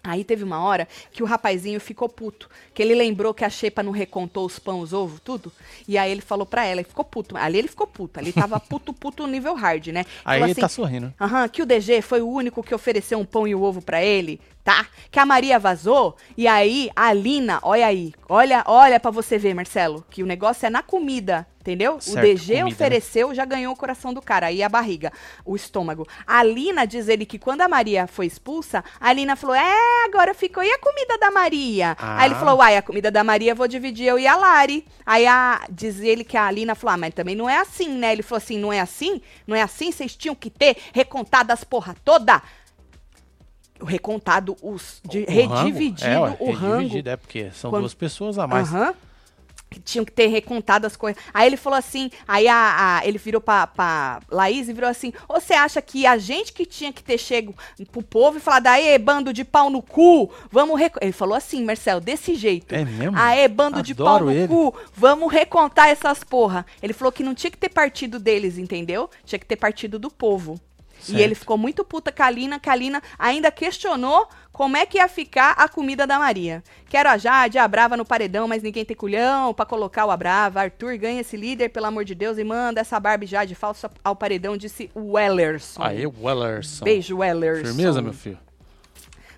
Aí teve uma hora que o rapazinho ficou puto. Que ele lembrou que a Xepa não recontou os pão, os ovos, tudo. E aí ele falou pra ela, ele ficou puto. Ali ele ficou puto. Ali tava puto, puto nível hard, né? Aí Falou ele assim, tá sorrindo. Aham, que o DG foi o único que ofereceu um pão e o ovo pra ele, tá? Que a Maria vazou e aí a Lina, olha aí, olha, olha para você ver, Marcelo, que o negócio é na comida, entendeu? Certo, o DG comida, né? ofereceu, já ganhou o coração do cara, aí a barriga, o estômago. A Lina diz ele que quando a Maria foi expulsa, a Lina falou: "É, agora ficou e a comida da Maria?" Aí ele Ah. falou: "Uai, a comida da Maria eu vou dividir eu e a Lari". Aí a diz ele que a Lina falou: "Ah, mas também não é assim, né?" Ele falou assim: "Não é assim? Não é assim? Vocês tinham que ter recontado as porra toda." Recontado, os de, O rango? redividido é, ué, o rango. redividido, é porque são Quando- duas pessoas a mais. Aham. Que tinham que ter recontado as coisas. Aí ele falou assim, aí a, a- ele virou pra, pra Laís e virou assim, "Ô, você acha que a gente que tinha que ter chego pro povo e falado, aê, bando de pau no cu, vamos... reco-" Ele falou assim, Marcelo, desse jeito. É mesmo? Aê, bando de pau Adoro no ele. cu, vamos recontar essas porra. Ele falou que não tinha que ter partido deles, entendeu? Tinha que ter partido do povo. Certo. E ele ficou muito puta com a Lina, que a Lina ainda questionou como é que ia ficar a comida da Maria. Quero a Jade, a Brava no paredão, mas ninguém tem culhão pra colocar o Abrava. Arthur ganha esse líder, pelo amor de Deus, e manda essa Barbie Jade falsa ao paredão, disse Wellerson. Aí, Wellerson. Beijo, Wellerson. Firmeza, meu filho.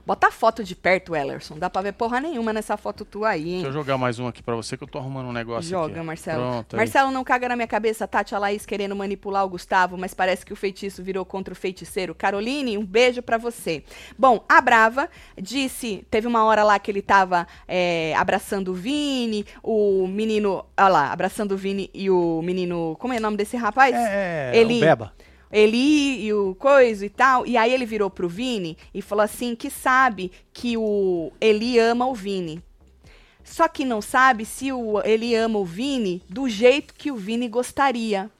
Bota a foto de perto, Wellerson. Dá pra ver porra nenhuma nessa foto tua aí, hein? Deixa eu jogar mais um aqui pra você que eu tô arrumando um negócio Joga, aqui. Marcelo. Pronto, aí. Marcelo não caga na minha cabeça, Tati a Laís querendo manipular o Gustavo, mas parece que o feitiço virou contra o feiticeiro. Caroline, um beijo pra você. Bom, a Brava disse, teve uma hora lá que ele tava é, abraçando o Vini, o menino, olha lá, abraçando o Vini e o menino, como é o nome desse rapaz? É, é, Ele- o Beba. Eli e o coisa e tal. E aí ele virou pro Vini e falou assim que sabe que o Eli ama o Vini. Só que não sabe se o, ele ama o Vini do jeito que o Vini gostaria.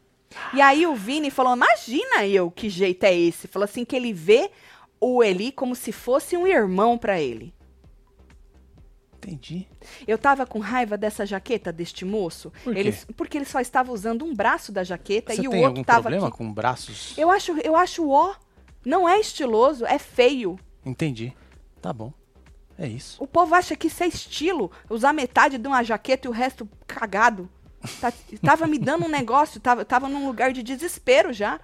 E aí o Vini falou: Imagina eu, que jeito é esse? Falou assim que ele vê o Eli como se fosse um irmão para ele. Entendi. Eu tava com raiva dessa jaqueta deste moço. Por quê? Porque ele só estava usando um braço da jaqueta Você e o tem outro algum tava problema aqui. com braços? Eu acho, eu acho ó, não é estiloso, é feio. Entendi. Tá bom. É isso. O povo acha que isso é estilo, usar metade de uma jaqueta e o resto cagado. Tá- tava me dando um negócio, tava, tava num lugar de desespero já.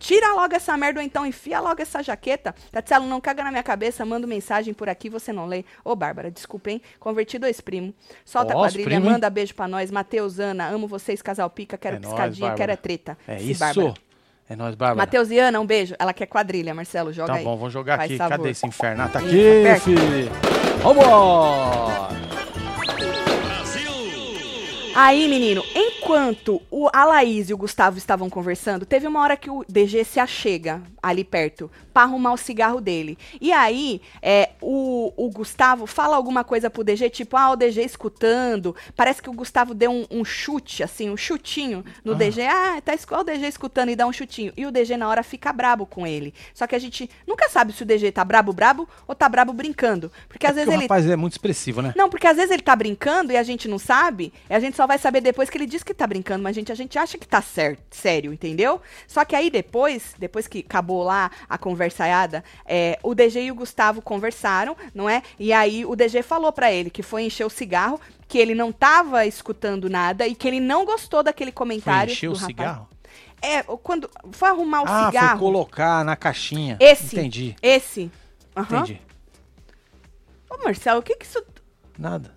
Tira logo essa merda ou então enfia logo essa jaqueta. Tatielo, não caga na minha cabeça, manda mensagem por aqui, você não lê. Ô, Bárbara, desculpa, hein? Converti dois primos. Solta a quadrilha, primo, manda beijo pra nós. Matheus, Ana, amo vocês, casal pica, quero É nóis, piscadinha, Bárbara. quero é treta. É Sim, isso. Bárbara. É nóis, Bárbara. Matheus e Ana, um beijo. Ela quer quadrilha, Marcelo, joga Tá aí. bom, vamos jogar Faz aqui. favor. Cadê esse inferno? Ah, tá aqui, filho. Vambora! Aí, menino, enquanto o a Laís e o Gustavo estavam conversando, teve uma hora que o DG se achega ali perto pra arrumar o cigarro dele. E aí, é, o, o Gustavo fala alguma coisa pro DG, tipo, ah, o DG escutando. Parece que o Gustavo deu um, um chute, assim, um chutinho no Ah. DG. Ah, tá o DG escutando e dá um chutinho. E o DG na hora fica brabo com ele. Só que a gente nunca sabe se o DG tá brabo, brabo ou tá brabo brincando. Porque às É porque vezes o ele rapaz é muito expressivo, né? não, porque às vezes ele tá brincando e a gente não sabe, e a gente só vai saber depois que ele diz que tá brincando, mas a gente, a gente acha que tá certo, sério, entendeu? Só que aí depois, depois que acabou lá a conversaiada, é, o DG e o Gustavo conversaram, não é? E aí o DG falou pra ele que foi encher o cigarro, que ele não tava escutando nada e que ele não gostou daquele Foi comentário encher do o rapaz. cigarro? É, quando foi arrumar o ah, cigarro, foi colocar na caixinha. Esse. Entendi, esse. Aham. entendi. Ô, Marcelo, o que que isso Nada.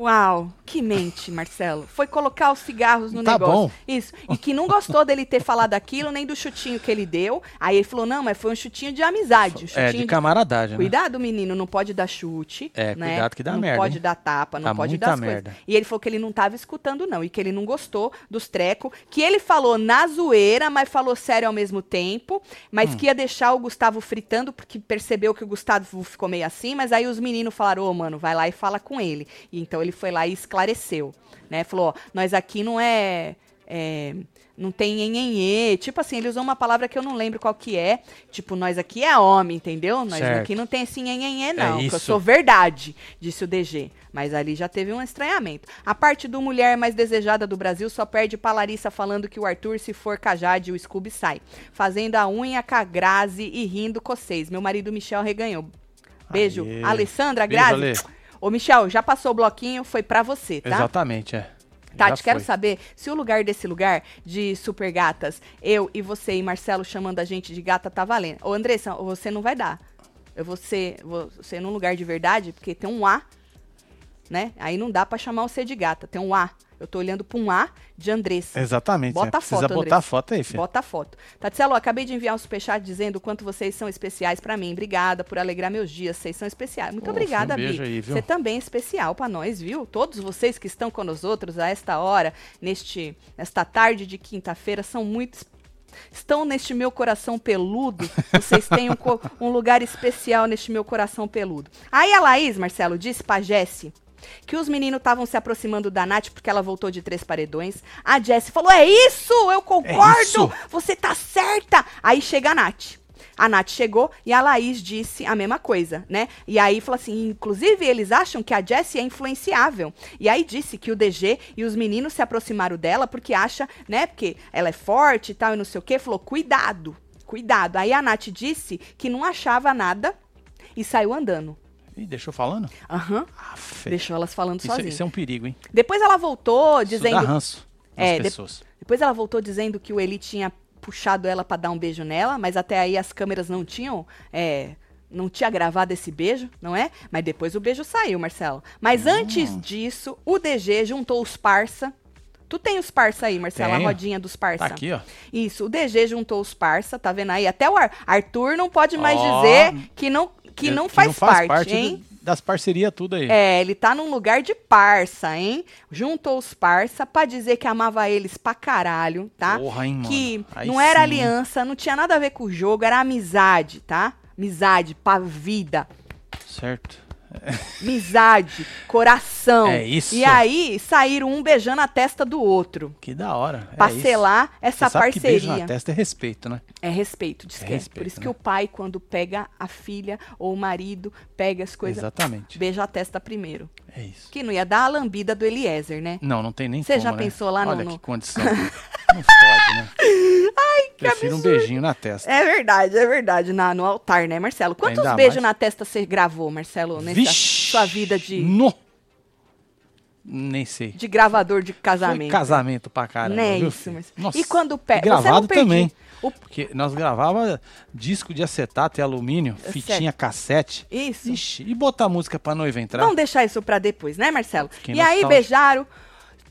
Uau, que mente, Marcelo. Foi colocar os cigarros no Tá negócio. bom. Isso. E que não gostou dele ter falado aquilo, nem do chutinho que ele deu. Aí ele falou: não, mas foi um chutinho de amizade. Um chutinho É, de camaradagem, né? Cuidado, menino, não pode dar chute. É, né? cuidado que dá não merda, pode hein? dar tapa, não Dá pode dar as merda. coisas. E ele falou que ele não tava escutando, não. E que ele não gostou dos trecos. Que ele falou na zoeira, mas falou sério ao mesmo tempo. Hum. Mas que ia deixar o Gustavo fritando, porque percebeu que o Gustavo ficou meio assim. Mas aí os meninos falaram: ô, mano, vai lá e fala com ele. E então ele foi lá e esclareceu. Né? Falou: ó, nós aqui não é. é, não tem nhenhenhê. Tipo assim, ele usou uma palavra que eu não lembro qual que é. Tipo, nós aqui é homem, entendeu? Nós Certo. aqui não tem esse nhenhenhê, não. que eu sou verdade, disse o DG. Mas ali já teve um estranhamento. A parte do mulher mais desejada do Brasil só perde pra Larissa falando que o Arthur, se for Cajade, o Scooby sai. Fazendo a unha com a Grazi e rindo com vocês. Meu marido Michel reganhou. Beijo. Aê. Alessandra, Beijo, Grazi. Ale. Ô, Michel, já passou o bloquinho, foi pra você, tá? Exatamente, é. Tati, quero saber se o lugar desse lugar de super gatas, eu e você e Marcelo chamando a gente de gata tá valendo. Ô, Andressa, você não vai dar. Eu vou ser, vou ser num lugar de verdade, porque tem um A, né? Aí não dá pra chamar você de gata, tem um A. Eu tô olhando pra um A de Andressa. Exatamente. Bota é. a Precisa foto, botar Andressa. a foto aí, filho. Bota a foto. Tatielo, acabei de enviar um superchat dizendo o quanto vocês são especiais pra mim. Obrigada por alegrar meus dias. Vocês são especiais. Muito obrigada, um beijo Bi. aí, viu? Você também é especial pra nós, viu? Todos vocês que estão com nós outros a esta hora, neste, nesta tarde de quinta-feira, são muito es- Estão neste meu coração peludo. Vocês têm um, um lugar especial neste meu coração peludo. Aí a Laís, Marcelo, disse pra Jessie que os meninos estavam se aproximando da Nath porque ela voltou de três paredões. A Jessie falou: É isso, eu concordo, isso. você tá certa. Aí chega a Nath. A Nath chegou e a Laís disse a mesma coisa, né? E aí falou assim: inclusive, eles acham que a Jessie é influenciável. E aí disse que o DG e os meninos se aproximaram dela porque acha, né? Porque ela é forte e tal, e não sei o quê. Falou: cuidado, cuidado. Aí a Nath disse que não achava nada e saiu andando. Ih, deixou falando? Aham. Aff, Deixou elas falando isso, sozinha. isso é um perigo, hein? Depois ela voltou Isso dizendo. dá ranço É, de- pessoas. Depois ela voltou dizendo que o Eli tinha puxado ela pra dar um beijo nela, mas até aí as câmeras não tinham. é, não tinha gravado esse beijo, não é? Mas depois o beijo saiu, Marcelo. Mas Hum. antes disso, o DG juntou os parça. Tu tem os parça aí, Marcelo, Tenho. a rodinha dos parça. Tá aqui, ó. Isso, o DG juntou os parça, tá vendo aí? Até o Ar- Arthur não pode mais Ó. dizer que não, que Eu- não faz, parte, do- hein? das parcerias tudo aí. É, ele tá num lugar de parça, hein? Juntou os parça pra dizer que amava eles pra caralho, tá? Porra, hein, mano. que Aí não era sim. aliança, não tinha nada a ver com o jogo, era amizade, tá? Amizade pra vida. Certo. Amizade, coração. É isso. E aí saíram um beijando a testa do outro. Que da hora. É selar essa Você sabe que beijo parceria. na testa é respeito, né? É respeito, diz É que é. respeito, Por isso que né? o pai, quando pega a filha ou o marido, pega as coisas, Exatamente. beija a testa primeiro. É isso. Que não ia dar a lambida do Eliezer, né? Não, não tem nem Você já né? pensou lá no- Olha no- que condição. não pode, né? Prefiro um beijinho na testa. É verdade, é verdade, na, no altar, né, Marcelo? Quantos Ainda beijos mais. na testa você gravou, Marcelo, nessa Vixe! sua vida de, No! Nem sei. de gravador de Foi casamento? casamento pra caramba, viu, isso? Marcelo. Nossa, E quando pega, gravado também. O- Porque nós gravava disco de acetato e alumínio, fitinha cassete. Isso. Ixi, e botar música pra noiva entrar? Vamos deixar isso pra depois, né, Marcelo? Fiquei e aí beijaram.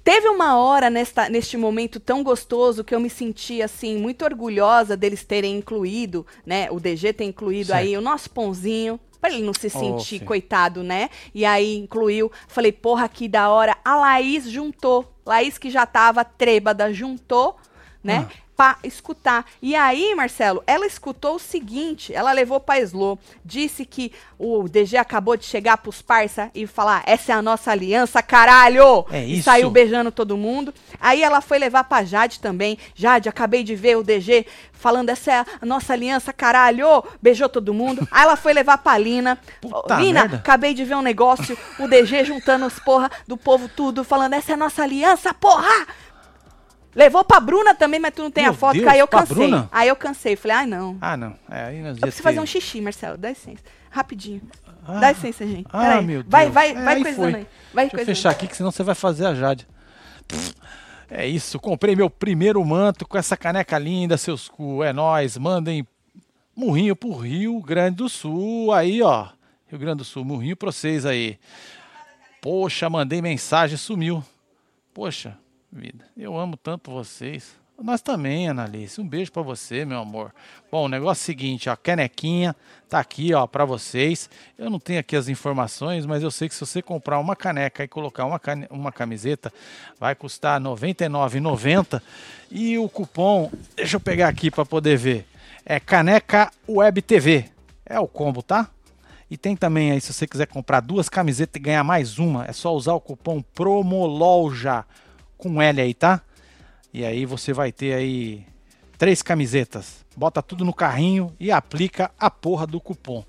Teve uma hora nesta, neste momento tão gostoso que eu me senti assim muito orgulhosa deles terem incluído, né? O DG ter incluído Certo. aí o nosso pãozinho. Pra ele não se sentir filho. coitado, né? E aí incluiu. Falei, porra, que da hora. A Laís juntou. Laís que já tava trêbada, juntou, né? Ah. Pra escutar. E aí, Marcelo, ela escutou o seguinte: ela levou pra Slow, disse que o DG acabou de chegar pros parça e falar: essa é a nossa aliança, caralho! É E isso. saiu beijando todo mundo. Aí ela foi levar pra Jade também. Jade, acabei de ver o DG falando: essa é a nossa aliança, caralho! Beijou todo mundo. Aí ela foi levar pra Lina. Puta Lina, merda. acabei de ver um negócio, o DG juntando os porra do povo tudo, falando: essa é a nossa aliança, porra! Levou pra Bruna também, mas tu não tem Meu a foto, Deus, aí eu cansei. Aí eu cansei. Falei, ai não. Ah, não. É, aí nós Eu preciso fazer um xixi, Marcelo. Dá licença. Rapidinho. Ah. Dá licença, gente. Ah, Peraí. meu Deus. Vai, vai, É, vai aí coisando aí. Vai Deixa eu coisando. fechar aqui, que senão você vai fazer a Jade. É isso, comprei meu primeiro manto com essa caneca linda, seus cu. É nóis, mandem murrinho pro Rio Grande do Sul. Aí, ó. Rio Grande do Sul, murrinho pra vocês aí. Poxa, mandei mensagem, sumiu. Poxa, vida, eu amo tanto vocês. Nós também, Analice. Um beijo pra você, meu amor. Bom, o negócio é o seguinte, a canequinha tá aqui, ó, pra vocês. Eu não tenho aqui as informações, mas eu sei que se você comprar uma caneca e colocar uma, cane- uma camiseta, vai custar R$ 99,90. E o cupom, deixa eu pegar aqui pra poder ver. É Caneca Web TV. É o combo, tá? E tem também aí, se você quiser comprar duas camisetas e ganhar mais uma, é só usar o cupom PROMOLOJA com L aí, tá? E aí você vai ter aí três camisetas. Bota tudo no carrinho e aplica a porra do cupom.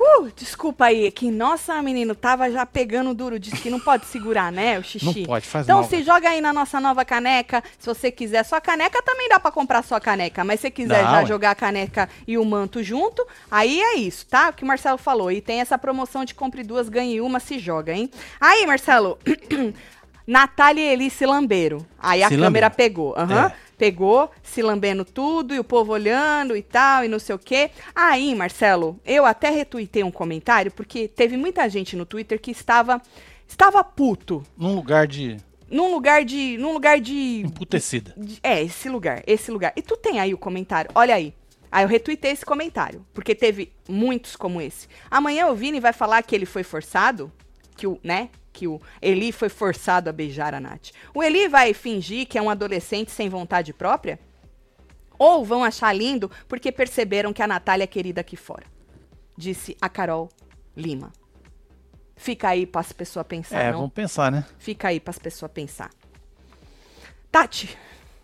Uh, desculpa aí, que nossa, menino, tava já pegando duro. Disse que não pode segurar, né, o xixi. Não pode, faz Então mal. se joga aí na nossa nova caneca, se você quiser. Sua caneca também dá pra comprar sua caneca, mas se você quiser Dá, já jogar a caneca e o manto junto, aí é isso, tá? O que o Marcelo falou. E tem essa promoção de compre duas, ganhe uma, se joga, hein? Aí, Marcelo, Natália e Eli se lamberam. Aí a Se câmera lamberam. pegou. Aham. É. Pegou, se lambendo tudo, e o povo olhando e tal, e não sei o quê. Aí, Marcelo, eu até retuitei um comentário, porque teve muita gente no Twitter que estava, estava puto. Num lugar de Num lugar de. Num lugar de. emputecida. de- É, esse lugar, esse lugar. E tu tem aí o comentário, olha aí. Aí eu retuitei esse comentário, porque teve muitos como esse. Amanhã o Vini vai falar que ele foi forçado, que o, né? Que o Eli foi forçado a beijar a Nath. O Eli vai fingir que é um adolescente sem vontade própria? Ou vão achar lindo porque perceberam que a Natália é querida aqui fora? Disse a Carol Lima. Fica aí para as pessoas pensar, É, não? vamos pensar, né? Fica aí para as pessoas pensar. Tati,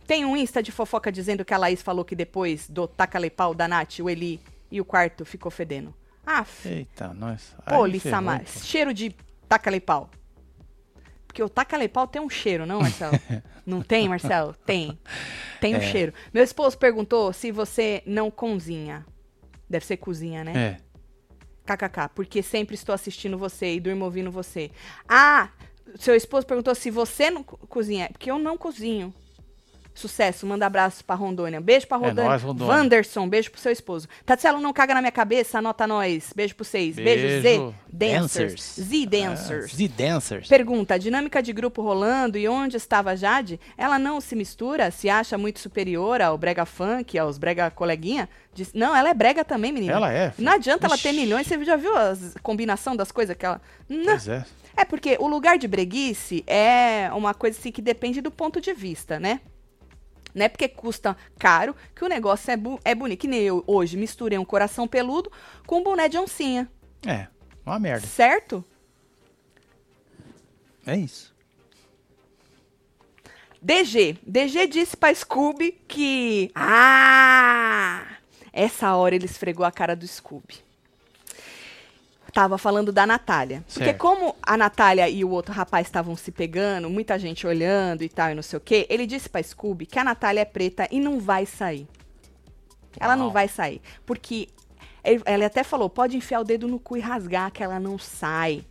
tem um Insta de fofoca dizendo que a Laís falou que depois do taca-lei-pau da Nath, o Eli e o quarto ficou fedendo. Ah, Eita, nós. pô, Aí Lissa ferrou, Mar- pô. cheiro de taca-lei-pau. Porque o taca-lei-pau tem um cheiro, não, Marcelo? não tem, Marcelo? Tem. Tem um É. cheiro. Meu esposo perguntou se você não cozinha. Deve ser cozinha, né? É. KKK, porque sempre estou assistindo você e durmo ouvindo você. Ah, seu esposo perguntou se você não co- cozinha. Porque eu não cozinho. Sucesso, manda abraço pra Rondônia. Beijo pra É Rondônia. nóis, Rondônia. Wanderson, beijo pro seu esposo. Tatielo, não caga na minha cabeça, anota nós. Beijo pra vocês. Beijo, Z Beijo. Dancers. Dancers. Z Dancers. Ah, Z-Dancers. Pergunta: a dinâmica de grupo rolando e onde estava a Jade? Ela não se mistura? Se acha muito superior ao brega funk, aos brega coleguinha? Diz- não, ela é brega também, menina. Ela é, filho. Não adianta ela ter Ixi. milhões. Você já viu a combinação das coisas que ela. Não. Pois é. É porque o lugar de breguice é uma coisa assim que depende do ponto de vista, né? Não é porque custa caro que o negócio é, bu é bonito. Que nem eu hoje misturei um coração peludo com um boné de oncinha. É, uma merda. Certo? É isso. DG. DG disse pra Scooby que. Ah! Essa hora ele esfregou a cara do Scooby. Tava falando da Natália. Porque Certo. como a Natália e o outro rapaz estavam se pegando, muita gente olhando e tal, e não sei o quê, ele disse pra Scooby que a Natália é preta e não vai sair. Ela não Uau. vai sair. Porque ele, ela até falou, pode enfiar o dedo no cu e rasgar, que ela não sai.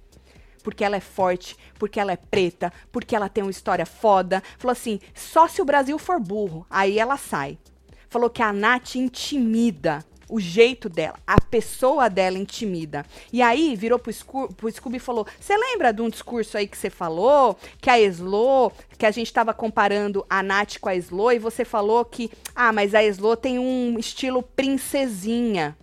Porque ela é forte, porque ela é preta, porque ela tem uma história foda. Falou assim, só se o Brasil for burro, aí ela sai. Falou que a Nath intimida o jeito dela, a pessoa dela intimida. E aí virou pro, Sco pro Scooby e falou: Você lembra de um discurso aí que você falou? Que a Eslo, que a gente tava comparando a Nath com a Eslo, e você falou que, ah, mas a Eslo tem um estilo princesinha.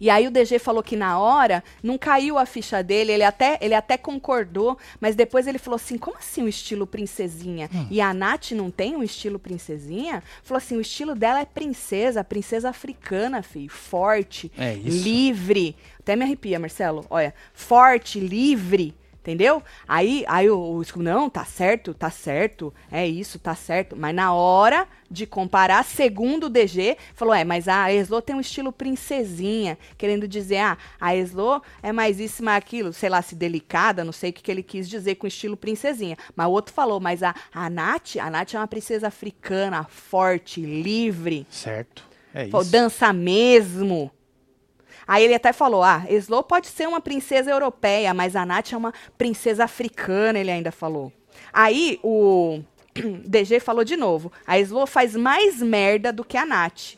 E aí o DG falou que na hora não caiu a ficha dele, ele até, ele até concordou, mas depois ele falou assim: como assim o estilo princesinha? E a Nath não tem um estilo princesinha? Falou assim: o estilo dela é princesa, princesa africana, filho, forte, É livre. Até me arrepia, Marcelo. Olha, forte, livre. Entendeu? Aí, aí o, o Scooby, não, tá certo, tá certo, é isso, tá certo. Mas na hora de comparar, segundo o DG, falou, é, mas a Eslo tem um estilo princesinha, querendo dizer, ah, a Eslo é mais isso, mais aquilo, sei lá, se delicada, não sei o que, que ele quis dizer com estilo princesinha. Mas o outro falou, mas a, a Nath, a Nath é uma princesa africana, forte, livre, Certo. É Falou, isso. dança mesmo. Aí ele até falou: ah, Slow pode ser uma princesa europeia, mas a Nath é uma princesa africana, ele ainda falou. Aí o DG falou de novo: a Slow faz mais merda do que a Nath.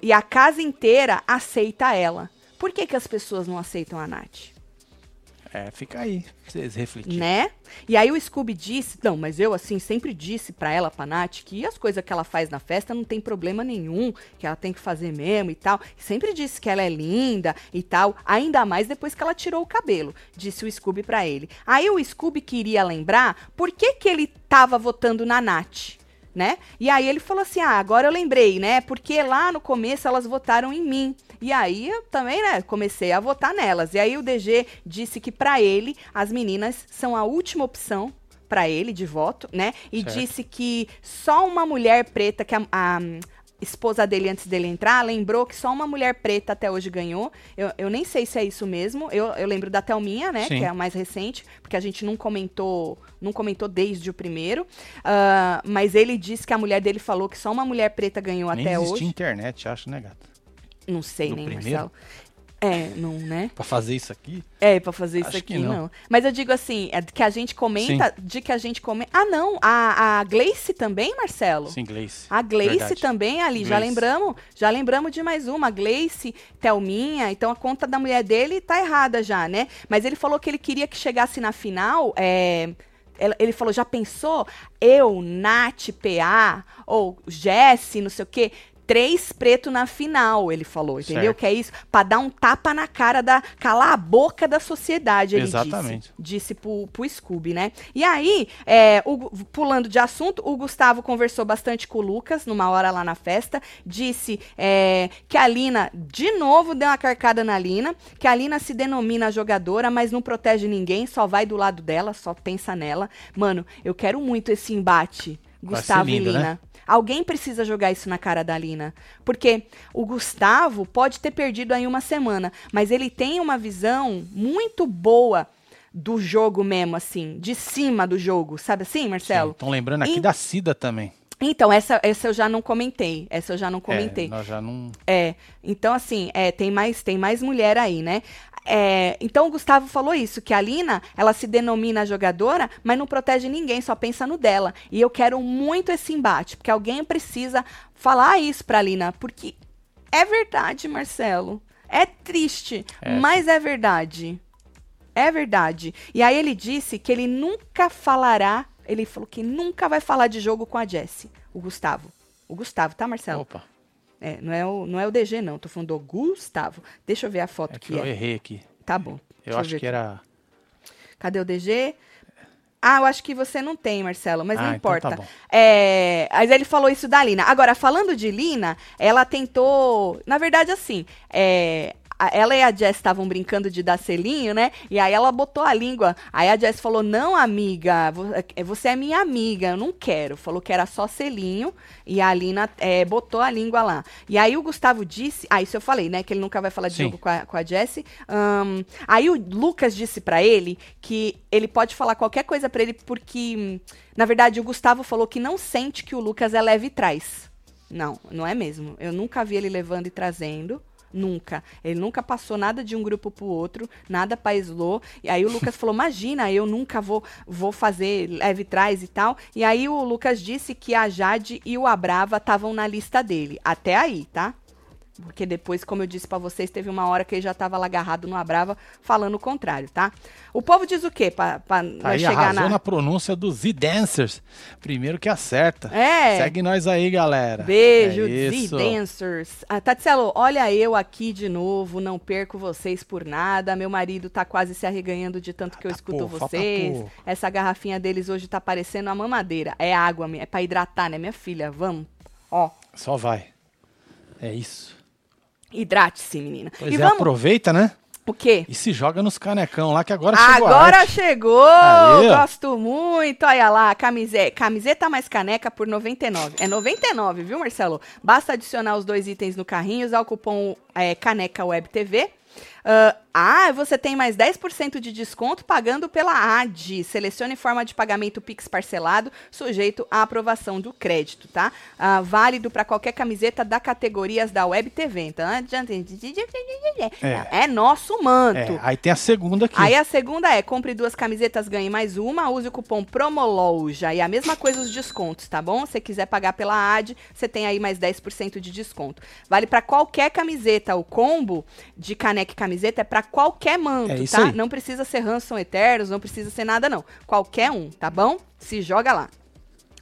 E a casa inteira aceita ela. Por que, que as pessoas não aceitam a Nath? É, fica aí. Vocês refletirem. Né? E aí o Scooby disse, não, mas eu assim sempre disse pra ela, pra Nath, que as coisas que ela faz na festa não tem problema nenhum, que ela tem que fazer mesmo e tal. Sempre disse que ela é linda e tal, ainda mais depois que ela tirou o cabelo, disse o Scooby pra ele. Aí o Scooby queria lembrar por que que ele tava votando na Nath. Né? E aí ele falou assim: "Ah, agora eu lembrei, né? Porque lá no começo elas votaram em mim. E aí eu também, né, comecei a votar nelas. E aí o DG disse que pra ele as meninas são a última opção pra ele de voto, né? E Certo. disse que só uma mulher preta que a, a, esposa dele antes dele entrar lembrou que só uma mulher preta até hoje ganhou. Eu, eu nem sei se é isso mesmo. Eu, eu lembro da Thelminha, né? Sim. Que é a mais recente, porque a gente não comentou, não comentou desde o primeiro. Ah, mas ele disse que a mulher dele falou que só uma mulher preta ganhou Nem até hoje. internet, acho, né, gata? Não sei No nem, primeiro? Marcelo. É, não, né? Pra fazer isso aqui? É, pra fazer isso Acho aqui, não. não. Mas eu digo assim, é que a gente comenta, de que a gente comenta. Ah, não, a, a Gleice também, Marcelo? Sim, inglês. A Gleice Verdade. também ali, já Gleice. lembramos, já lembramos de mais uma, Gleice, Thelminha, então a conta da mulher dele tá errada já, né? Mas ele falou que ele queria que chegasse na final, é, ele falou, já pensou? Eu, Nath, PA, ou Jesse, não sei o quê, três preto na final, ele falou, entendeu? Certo. Que é isso, pra dar um tapa na cara da, calar a boca da sociedade, ele Exatamente. disse. Disse pro, pro Scooby, né? E aí, é, o pulando de assunto, o Gustavo conversou bastante com o Lucas, numa hora lá na festa, disse é, que a Lina, de novo, deu uma carcada na Lina, que a Lina se denomina jogadora, mas não protege ninguém, só vai do lado dela, só pensa nela. Mano, eu quero muito esse embate, Gustavo e Lina. né? Alguém precisa jogar isso na cara da Lina. Porque o Gustavo pode ter perdido aí uma semana, mas ele tem uma visão muito boa do jogo mesmo, assim, de cima do jogo. Sabe assim, Marcelo? Estão lembrando aqui E- da Cida também. Então, essa, essa eu já não comentei. Essa eu já não comentei. É, nós já não. É, então assim, é, tem mais tem mais mulher aí, né? É, então o Gustavo falou isso, que a Lina, ela se denomina jogadora, mas não protege ninguém, só pensa no dela. E eu quero muito esse embate, porque alguém precisa falar isso pra Lina, porque é verdade, Marcelo. É triste, É. mas é verdade. É verdade. E aí ele disse que ele nunca falará, ele falou que nunca vai falar de jogo com a Jessie, o Gustavo. O Gustavo, tá, Marcelo? Opa, É, não é, o, não é o DG, não. Tô falando do Gustavo. Deixa eu ver a foto é que que eu é. errei aqui. Tá bom. Eu Deixa acho ver que era. Cadê o DG? Ah, eu acho que você não tem, Marcelo, mas Ah, não então tá importa. É, mas ele falou isso da Lina. Agora, falando de Lina, ela tentou. Na verdade, assim, é, ela e a Jess estavam brincando de dar selinho, né? E aí ela botou a língua. Aí a Jess falou: Não, amiga, é, você é minha amiga, eu não quero. Falou que era só selinho. E a Lina é, botou a língua lá. E aí o Gustavo disse. Ah, isso eu falei, né? Que ele nunca vai falar de Sim. jogo com a, com a Jessie. Ahn, aí o Lucas disse pra ele que ele pode falar qualquer coisa pra ele, porque, na verdade, o Gustavo falou que não sente que o Lucas é leve e traz. Não, não é mesmo. Eu nunca vi ele levando e trazendo. Nunca. Ele nunca passou nada de um grupo pro outro, nada pra Slow. E aí o Lucas falou: Imagina, eu nunca vou, vou fazer leve trás e tal. E aí o Lucas disse que a Jade e o Abrava estavam na lista dele. Até aí, tá? Porque depois, como eu disse pra vocês, teve uma hora que ele já tava lá agarrado no Abrava falando o contrário, tá? O povo diz o quê? Pra, pra Tá chegar na. na... pronúncia dos Z-Dancers. Primeiro que acerta. É. Segue nós aí, galera. Beijo, é. Z-Dancers. Ah, Tatselo, olha eu aqui de novo, não perco vocês por nada. Meu marido tá quase se arreganhando de tanto que eu Falta escuto pouco, vocês. Essa garrafinha deles hoje tá parecendo uma mamadeira. É água, é pra hidratar, né, minha filha? Vamos. Ó, Só vai. É isso. Hidrate-se, menina. Pois e é, vamos. aproveita, né? O quê? E se joga nos canecão lá que agora chegou Agora chegou! Ó. gosto muito! Olha lá, camiseta, camiseta mais caneca por 99. É 99, viu, Marcelo? Basta adicionar os dois itens no carrinho, usar o cupom é, Caneca Web TV. Ah, ah, você tem mais 10% de desconto pagando pela AD. Selecione forma de pagamento Pix parcelado, sujeito à aprovação do crédito, tá? Ah, válido para qualquer camiseta da categorias da Web TV. Então, adianta- É. é nosso manto. É, aí tem a segunda aqui. Aí a segunda é, compre duas camisetas, ganhe mais uma, use o cupom PROMOLOJA. E a mesma coisa os descontos, tá bom? Se quiser pagar pela AD, você tem aí mais 10% de desconto. Vale pra qualquer camiseta. O combo de caneca e camiseta é pra qualquer manto, É tá? aí. Não precisa ser Hanson Eternos, não precisa ser nada não. Qualquer um, tá bom? Se joga lá.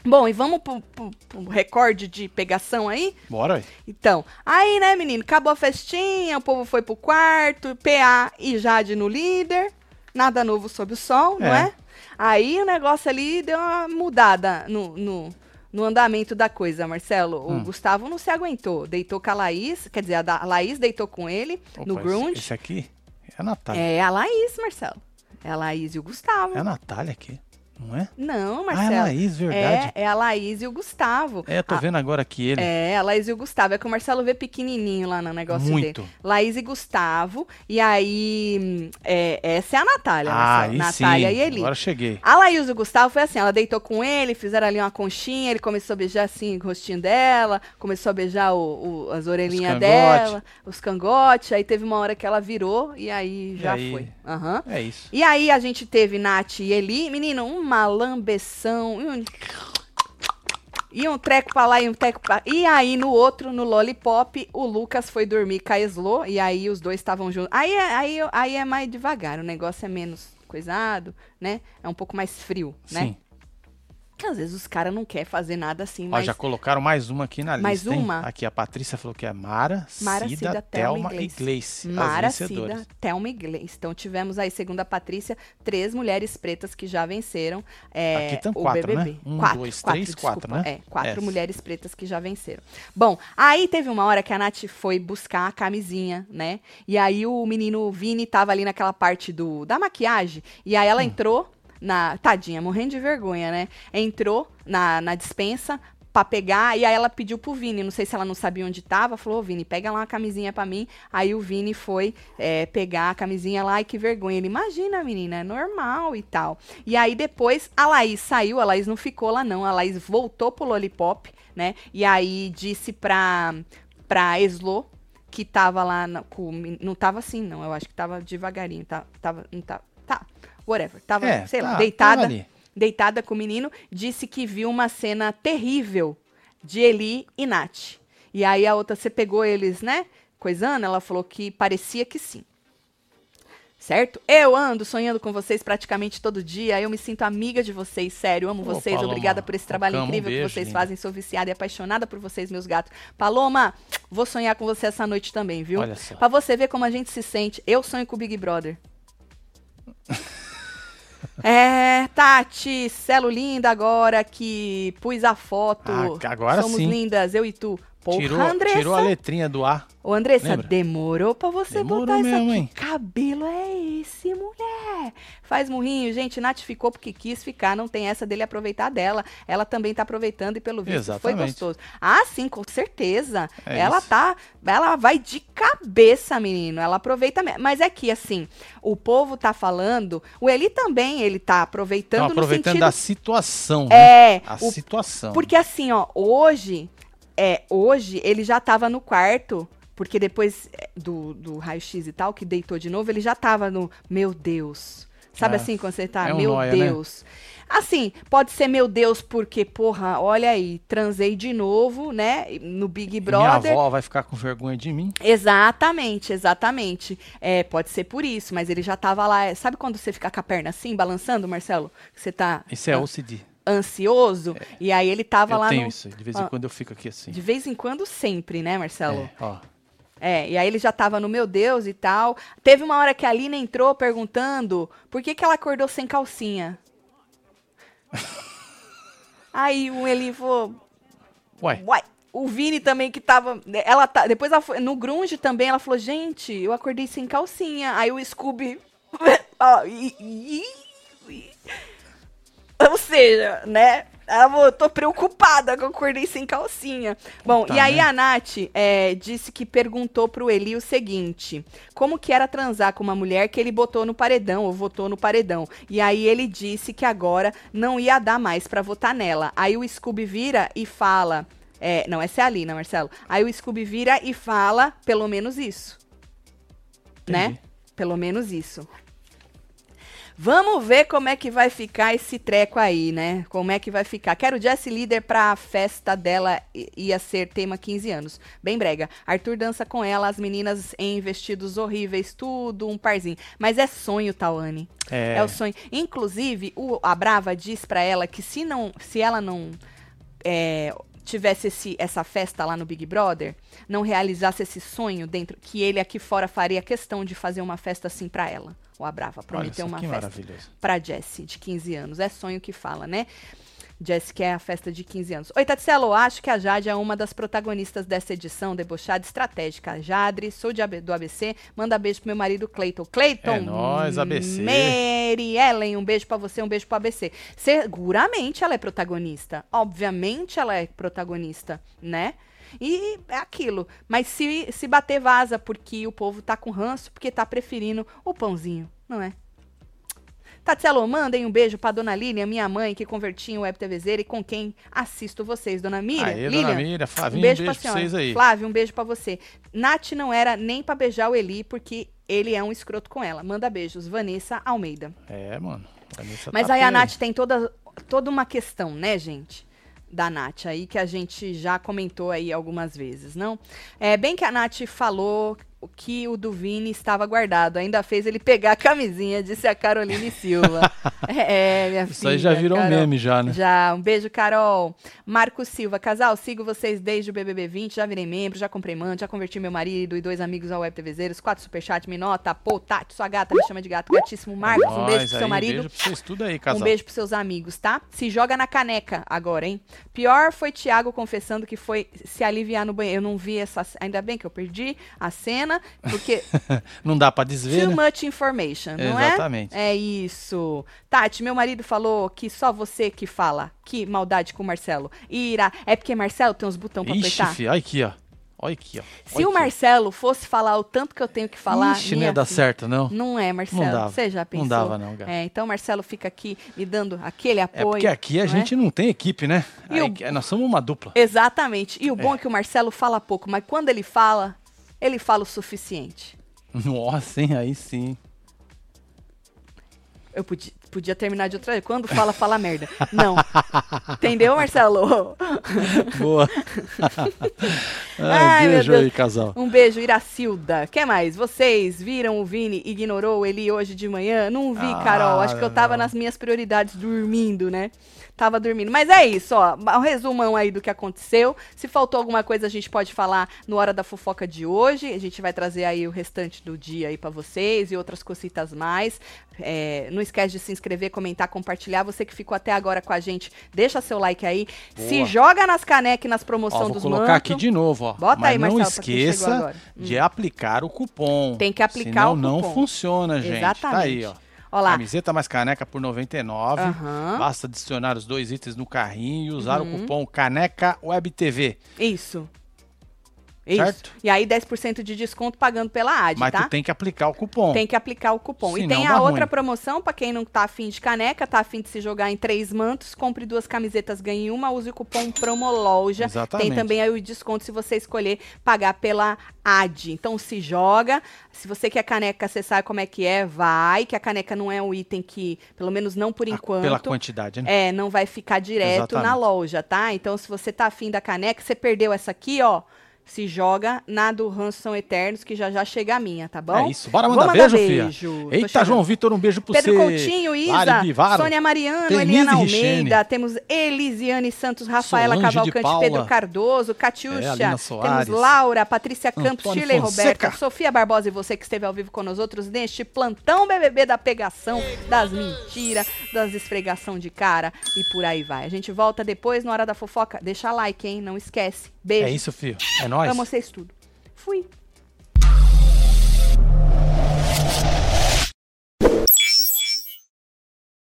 Bom, e vamos pro, pro- pro recorde de pegação aí? Bora aí. Então, aí, né, menino, acabou a festinha, o povo foi pro quarto, PA e Jade no líder, nada novo sob o sol, não É. é? Aí o negócio ali deu uma mudada no, no, no andamento da coisa, Marcelo. O Hum. Gustavo não se aguentou, deitou com a Laís, quer dizer, a, Laís deitou com ele no Opa, grunge. Esse, esse aqui é a Natália. É a Laís, Marcelo. É a Laís e o Gustavo. É a Natália aqui, não é? Não, Ah, Marcelo. é a Laís, verdade. É, é a Laís e o Gustavo. É, tô A- vendo agora aqui ele. É, a Laís e o Gustavo. É que o Marcelo vê pequenininho lá no negócio Muito. dele. Laís e Gustavo. E aí, é, essa é a Natália, ah, Marcelo. aí Natália sim. e Eli. Agora cheguei. A Laís e o Gustavo foi assim, ela deitou com ele, fizeram ali uma conchinha, ele começou a beijar assim o rostinho dela, começou a beijar o- o- as orelhinhas Os dela, os cangotes, aí teve uma hora que ela virou e aí E já aí? foi. Aham. É isso. E aí a gente teve Nath e Eli, menino, uma lambeção, e um, treco pra lá e um treco pra... E aí no outro, no Lollipop, o Lucas foi dormir com a Slo, e aí os dois estavam juntos. Aí, é- aí, aí é mais devagar, o negócio é menos coisado, né? É um pouco mais frio, né? Sim. Que às vezes os caras não querem fazer nada assim, Ó, mas... já colocaram mais uma aqui na Mais lista. hein? uma? Aqui a Patrícia falou que é Mara, Mara, Cida, Cida, Thelma e Gleice. Mara. Cida, Thelma e Gleice. Então tivemos aí, segundo a Patrícia, três mulheres pretas que já venceram é, Aqui tão o quatro, BBB. né? Um, quatro, dois, quatro, três, quatro, desculpa. né? É, quatro Essa. mulheres pretas que já venceram. Bom, aí teve uma hora que a Nath foi buscar a camisinha, né? E aí o menino Vini tava ali naquela parte do da maquiagem, e aí Hum. ela entrou na... Tadinha, morrendo de vergonha, né? Entrou na, na dispensa, pra pegar, e aí ela pediu pro Vini, não sei se ela não sabia onde tava, falou, ô Vini, pega lá uma camisinha pra mim, aí o Vini foi é, pegar a camisinha lá, e que vergonha, ele, imagina menina, é normal e tal, e aí depois a Laís saiu, a Laís não ficou lá não, a Laís voltou pro Lollipop, né, e aí disse pra, pra Eslo, que tava lá, na, com, não tava assim não, eu acho que tava devagarinho, tá, tava, não tá, tá, whatever, tava, É, sei lá, tá, deitada, tava ali. deitada com o menino, disse que viu uma cena terrível de Eli e Nath. E aí a outra, você pegou eles, né? Coisando, ela falou que parecia que sim. Certo? Eu ando sonhando com vocês praticamente todo dia. Eu me sinto amiga de vocês, sério. Amo Ô, vocês. Paloma, Obrigada por esse trabalho Paloma, um incrível que beijo, vocês linda. fazem. Sou viciada e apaixonada por vocês, meus gatos. Paloma, vou sonhar com você essa noite também, viu? Olha só. Pra você ver como a gente se sente. Eu sonho com o Big Brother. É, Tati, Celo linda agora que pus a foto. Ah, agora Somos sim. lindas, eu e tu. Porra, Tirou, Andressa. tirou a letrinha do A. Ô, Andressa, Lembra? demorou pra você Demorou botar isso mesmo, aqui. hein? Que cabelo é esse, mulher? Faz murrinho. Gente, Nath ficou porque quis ficar. Não tem essa dele aproveitar dela. Ela também tá aproveitando e pelo visto foi Exatamente. gostoso. Ah, sim, com certeza. É ela isso. tá... Ela vai de cabeça, menino. Ela aproveita mesmo. Mas é que, assim, o povo tá falando... O Eli também, ele tá aproveitando Estão aproveitando no da sentido... situação. né? É, A o situação. porque assim, ó, hoje, é, hoje ele já tava no quarto, porque depois é, do, do raio-x e tal, que deitou de novo, ele já tava no, meu Deus. Sabe É, assim, quando você tá, é um meu nóia, né? Deus. Assim, pode ser meu Deus, porque, porra, olha aí, transei de novo, né, no Big Minha Brother. avó vai ficar com vergonha de mim. Exatamente, exatamente. É, pode ser por isso, mas ele já tava lá. é, Sabe quando você fica com a perna assim, balançando, Marcelo? Você tá Isso é OCD. Ansioso? E aí ele tava Eu lá tenho no. isso. De vez em Ah. quando eu fico aqui assim. De vez em quando, sempre, né, Marcelo? É, ó. É, e aí ele já tava no meu Deus e tal. Teve uma hora que a Alina entrou perguntando por que, que ela acordou sem calcinha. aí o Eli falou. Ué, Uai. O Vini também que tava. Ela tá, depois ela foi, no Grunge também ela falou: gente, eu acordei sem calcinha. Aí o Scooby. ó, e- e- e- seja, né? Eu tô preocupada que eu acordei sem calcinha. Bom, Tá, e aí né? a Nath é, disse que perguntou pro Eli o seguinte: como que era transar com uma mulher que ele botou no paredão, ou votou no paredão? E aí ele disse que agora não ia dar mais pra votar nela. Aí o Scooby vira e fala. é, não, essa é a Lina, Marcelo. Aí o Scooby vira e fala pelo menos isso. Né? Entendi. Pelo menos isso. Vamos ver como é que vai ficar esse treco aí, né? Como é que vai ficar. Quero Jessie líder pra festa dela, ia ser tema 15 anos. Bem brega. Arthur dança com ela, as meninas em vestidos horríveis, tudo um parzinho. Mas é sonho, Tawane. É, É o sonho. Inclusive, o, a Brava diz pra ela que se não, se ela não é, tivesse esse, essa festa lá no Big Brother, não realizasse esse sonho dentro, que ele aqui fora faria questão de fazer uma festa assim pra ela. O Abrava prometeu uma festa pra Jessie, de 15 anos. É sonho que fala, né? Jessie quer a festa de 15 anos. Oi, Tatselo, acho que a Jade é uma das protagonistas dessa edição debochada estratégica. Jadre, sou de do ABC, manda beijo pro meu marido Cleiton. Cleiton! É nóis, ABC. Mary Ellen, um beijo pra você, um beijo pro ABC. Seguramente ela é protagonista. Obviamente ela é protagonista, né? E é aquilo. Mas se, se bater vaza porque o povo tá com ranço, porque tá preferindo o pãozinho, não é? Tatselo, mandem um beijo pra Dona Lilian, minha mãe, que converti em web TVzeira e com quem assisto vocês. Dona Miriam, Aê, Lilian, dona Miriam, Flavinho, um beijo, beijo pra pra vocês aí. Flávio, um beijo pra você. Nath não era nem pra beijar o Eli, porque ele é um escroto com ela. Manda beijos. Vanessa Almeida. É, mano. Vanessa Mas tá aí a Nath tem toda, toda uma questão, né, gente? Da Nath aí, que a gente já comentou aí algumas vezes, não? É bem que a Nath falou que o do Vini estava guardado. Ainda fez ele pegar a camisinha, disse a Caroline Silva. é, minha Isso filha. aí já virou Carol. meme já, né? Já, um beijo, Carol. Marcos Silva, casal, sigo vocês desde o BBB 20, já virei membro, já comprei manto, já converti meu marido e dois amigos ao Web TVzeiros, quatro superchat, me nota, pô, Tati, sua gata, me chama de gato, gatíssimo Marcos, um beijo Nós pro seu aí, marido. Beijo pra vocês tudo aí, casal. Um beijo pros seus amigos, tá? Se joga na caneca agora, hein? Pior foi Thiago confessando que foi se aliviar no banheiro. Eu não vi essa. Ainda bem que eu perdi a cena. Funciona, porque não dá pra desver, too né? much information, não é? Exatamente. É isso. Tati, meu marido falou que só você que fala. Que maldade com o Marcelo. Ira, é porque Marcelo tem uns botões pra Ixi, apertar. olha aqui, ó. Olha aqui, ó. Se Olha o aqui. Marcelo fosse falar o tanto que eu tenho que falar, Ixi, não ia dar certo, não. Não é, Marcelo. Não dava. Você já pensou? Não dava, não, Gabi. É, então o Marcelo fica aqui me dando aquele É apoio. porque aqui a é? gente não tem equipe, né? E o- Aí, Nós somos uma dupla. Exatamente. E o bom é. que o Marcelo fala pouco, mas quando ele fala, ele fala o suficiente. Nossa, hein? Aí sim. Eu podia, podia terminar de outra vez. Quando fala, fala merda. Não. Entendeu, Marcelo? Boa. Ai, Ai, beijo aí, casal. Um beijo, Iracilda. Quer mais? Vocês viram o Vini ignorou o Eli hoje de manhã? Não vi, Ah, Carol. Acho que eu tava nas minhas prioridades dormindo, né? Tava dormindo. Mas é isso, ó. Um resumão aí do que aconteceu. Se faltou alguma coisa, a gente pode falar no Hora da Fofoca de hoje. A gente vai trazer aí o restante do dia aí pra vocês e outras cositas mais. É, não esquece de se inscrever, comentar, compartilhar. Você que ficou até agora com a gente, deixa seu like aí. Se Boa. joga nas canecas nas Ó, promoções vou dos colocar mantos. aqui de novo, ó. Bota Mas aí, não Marcelo, chegou esqueça agora. Hum. de aplicar o cupom. Tem que aplicar Senão o não cupom. funciona, gente. Tá Exatamente. aí, ó. Ó lá. Camiseta mais caneca por 99. Aham. Basta adicionar os dois itens no carrinho e usar Uhum. o cupom Caneca Web TV. Isso. Isso. Certo? E aí 10% de desconto pagando pela AD, Mas tá? tu tem que aplicar o cupom. Tem que aplicar o cupom. e Senão tem dá a outra ruim. promoção pra quem não tá afim de caneca, tá afim de se jogar em três mantos, compre duas camisetas, ganhe uma, use o cupom PROMOLOJA. Exatamente. Tem também aí o desconto se você escolher pagar pela AD. Então se joga. Se você quer caneca, você sabe como é que é, vai. Que a caneca não é um item que, pelo menos não por A- enquanto. Pela quantidade, né? É, não vai ficar direto na Exatamente. loja, tá? Então, se você tá afim da caneca, você perdeu essa aqui, ó. Se joga na do Ranço São Eternos, que já já chega a minha, tá bom? É isso. Bora mandar mandar beijo, filha. beijo. Tô Eita. João Vitor, um beijo pro Pedro você. Coutinho, Isa, Lari Bivaro. Sônia Mariano, Denise Eliana Richene. Almeida, temos Elisiane Santos, Rafaela Solange Cavalcante. Pedro Cardoso, É, Catiúcha, Alina temos. Laura, Patrícia Campos, Antônio Shirley Fonseca. Roberta, Sofia Barbosa e você que esteve ao vivo com nós outros neste plantão BBB da pegação, das mentiras, das esfregação de cara e por aí vai. A gente volta depois, na hora da fofoca. Deixa like, hein? Não esquece. Beijo. É isso, filho. É nóis. Amo vocês tudo. Fui.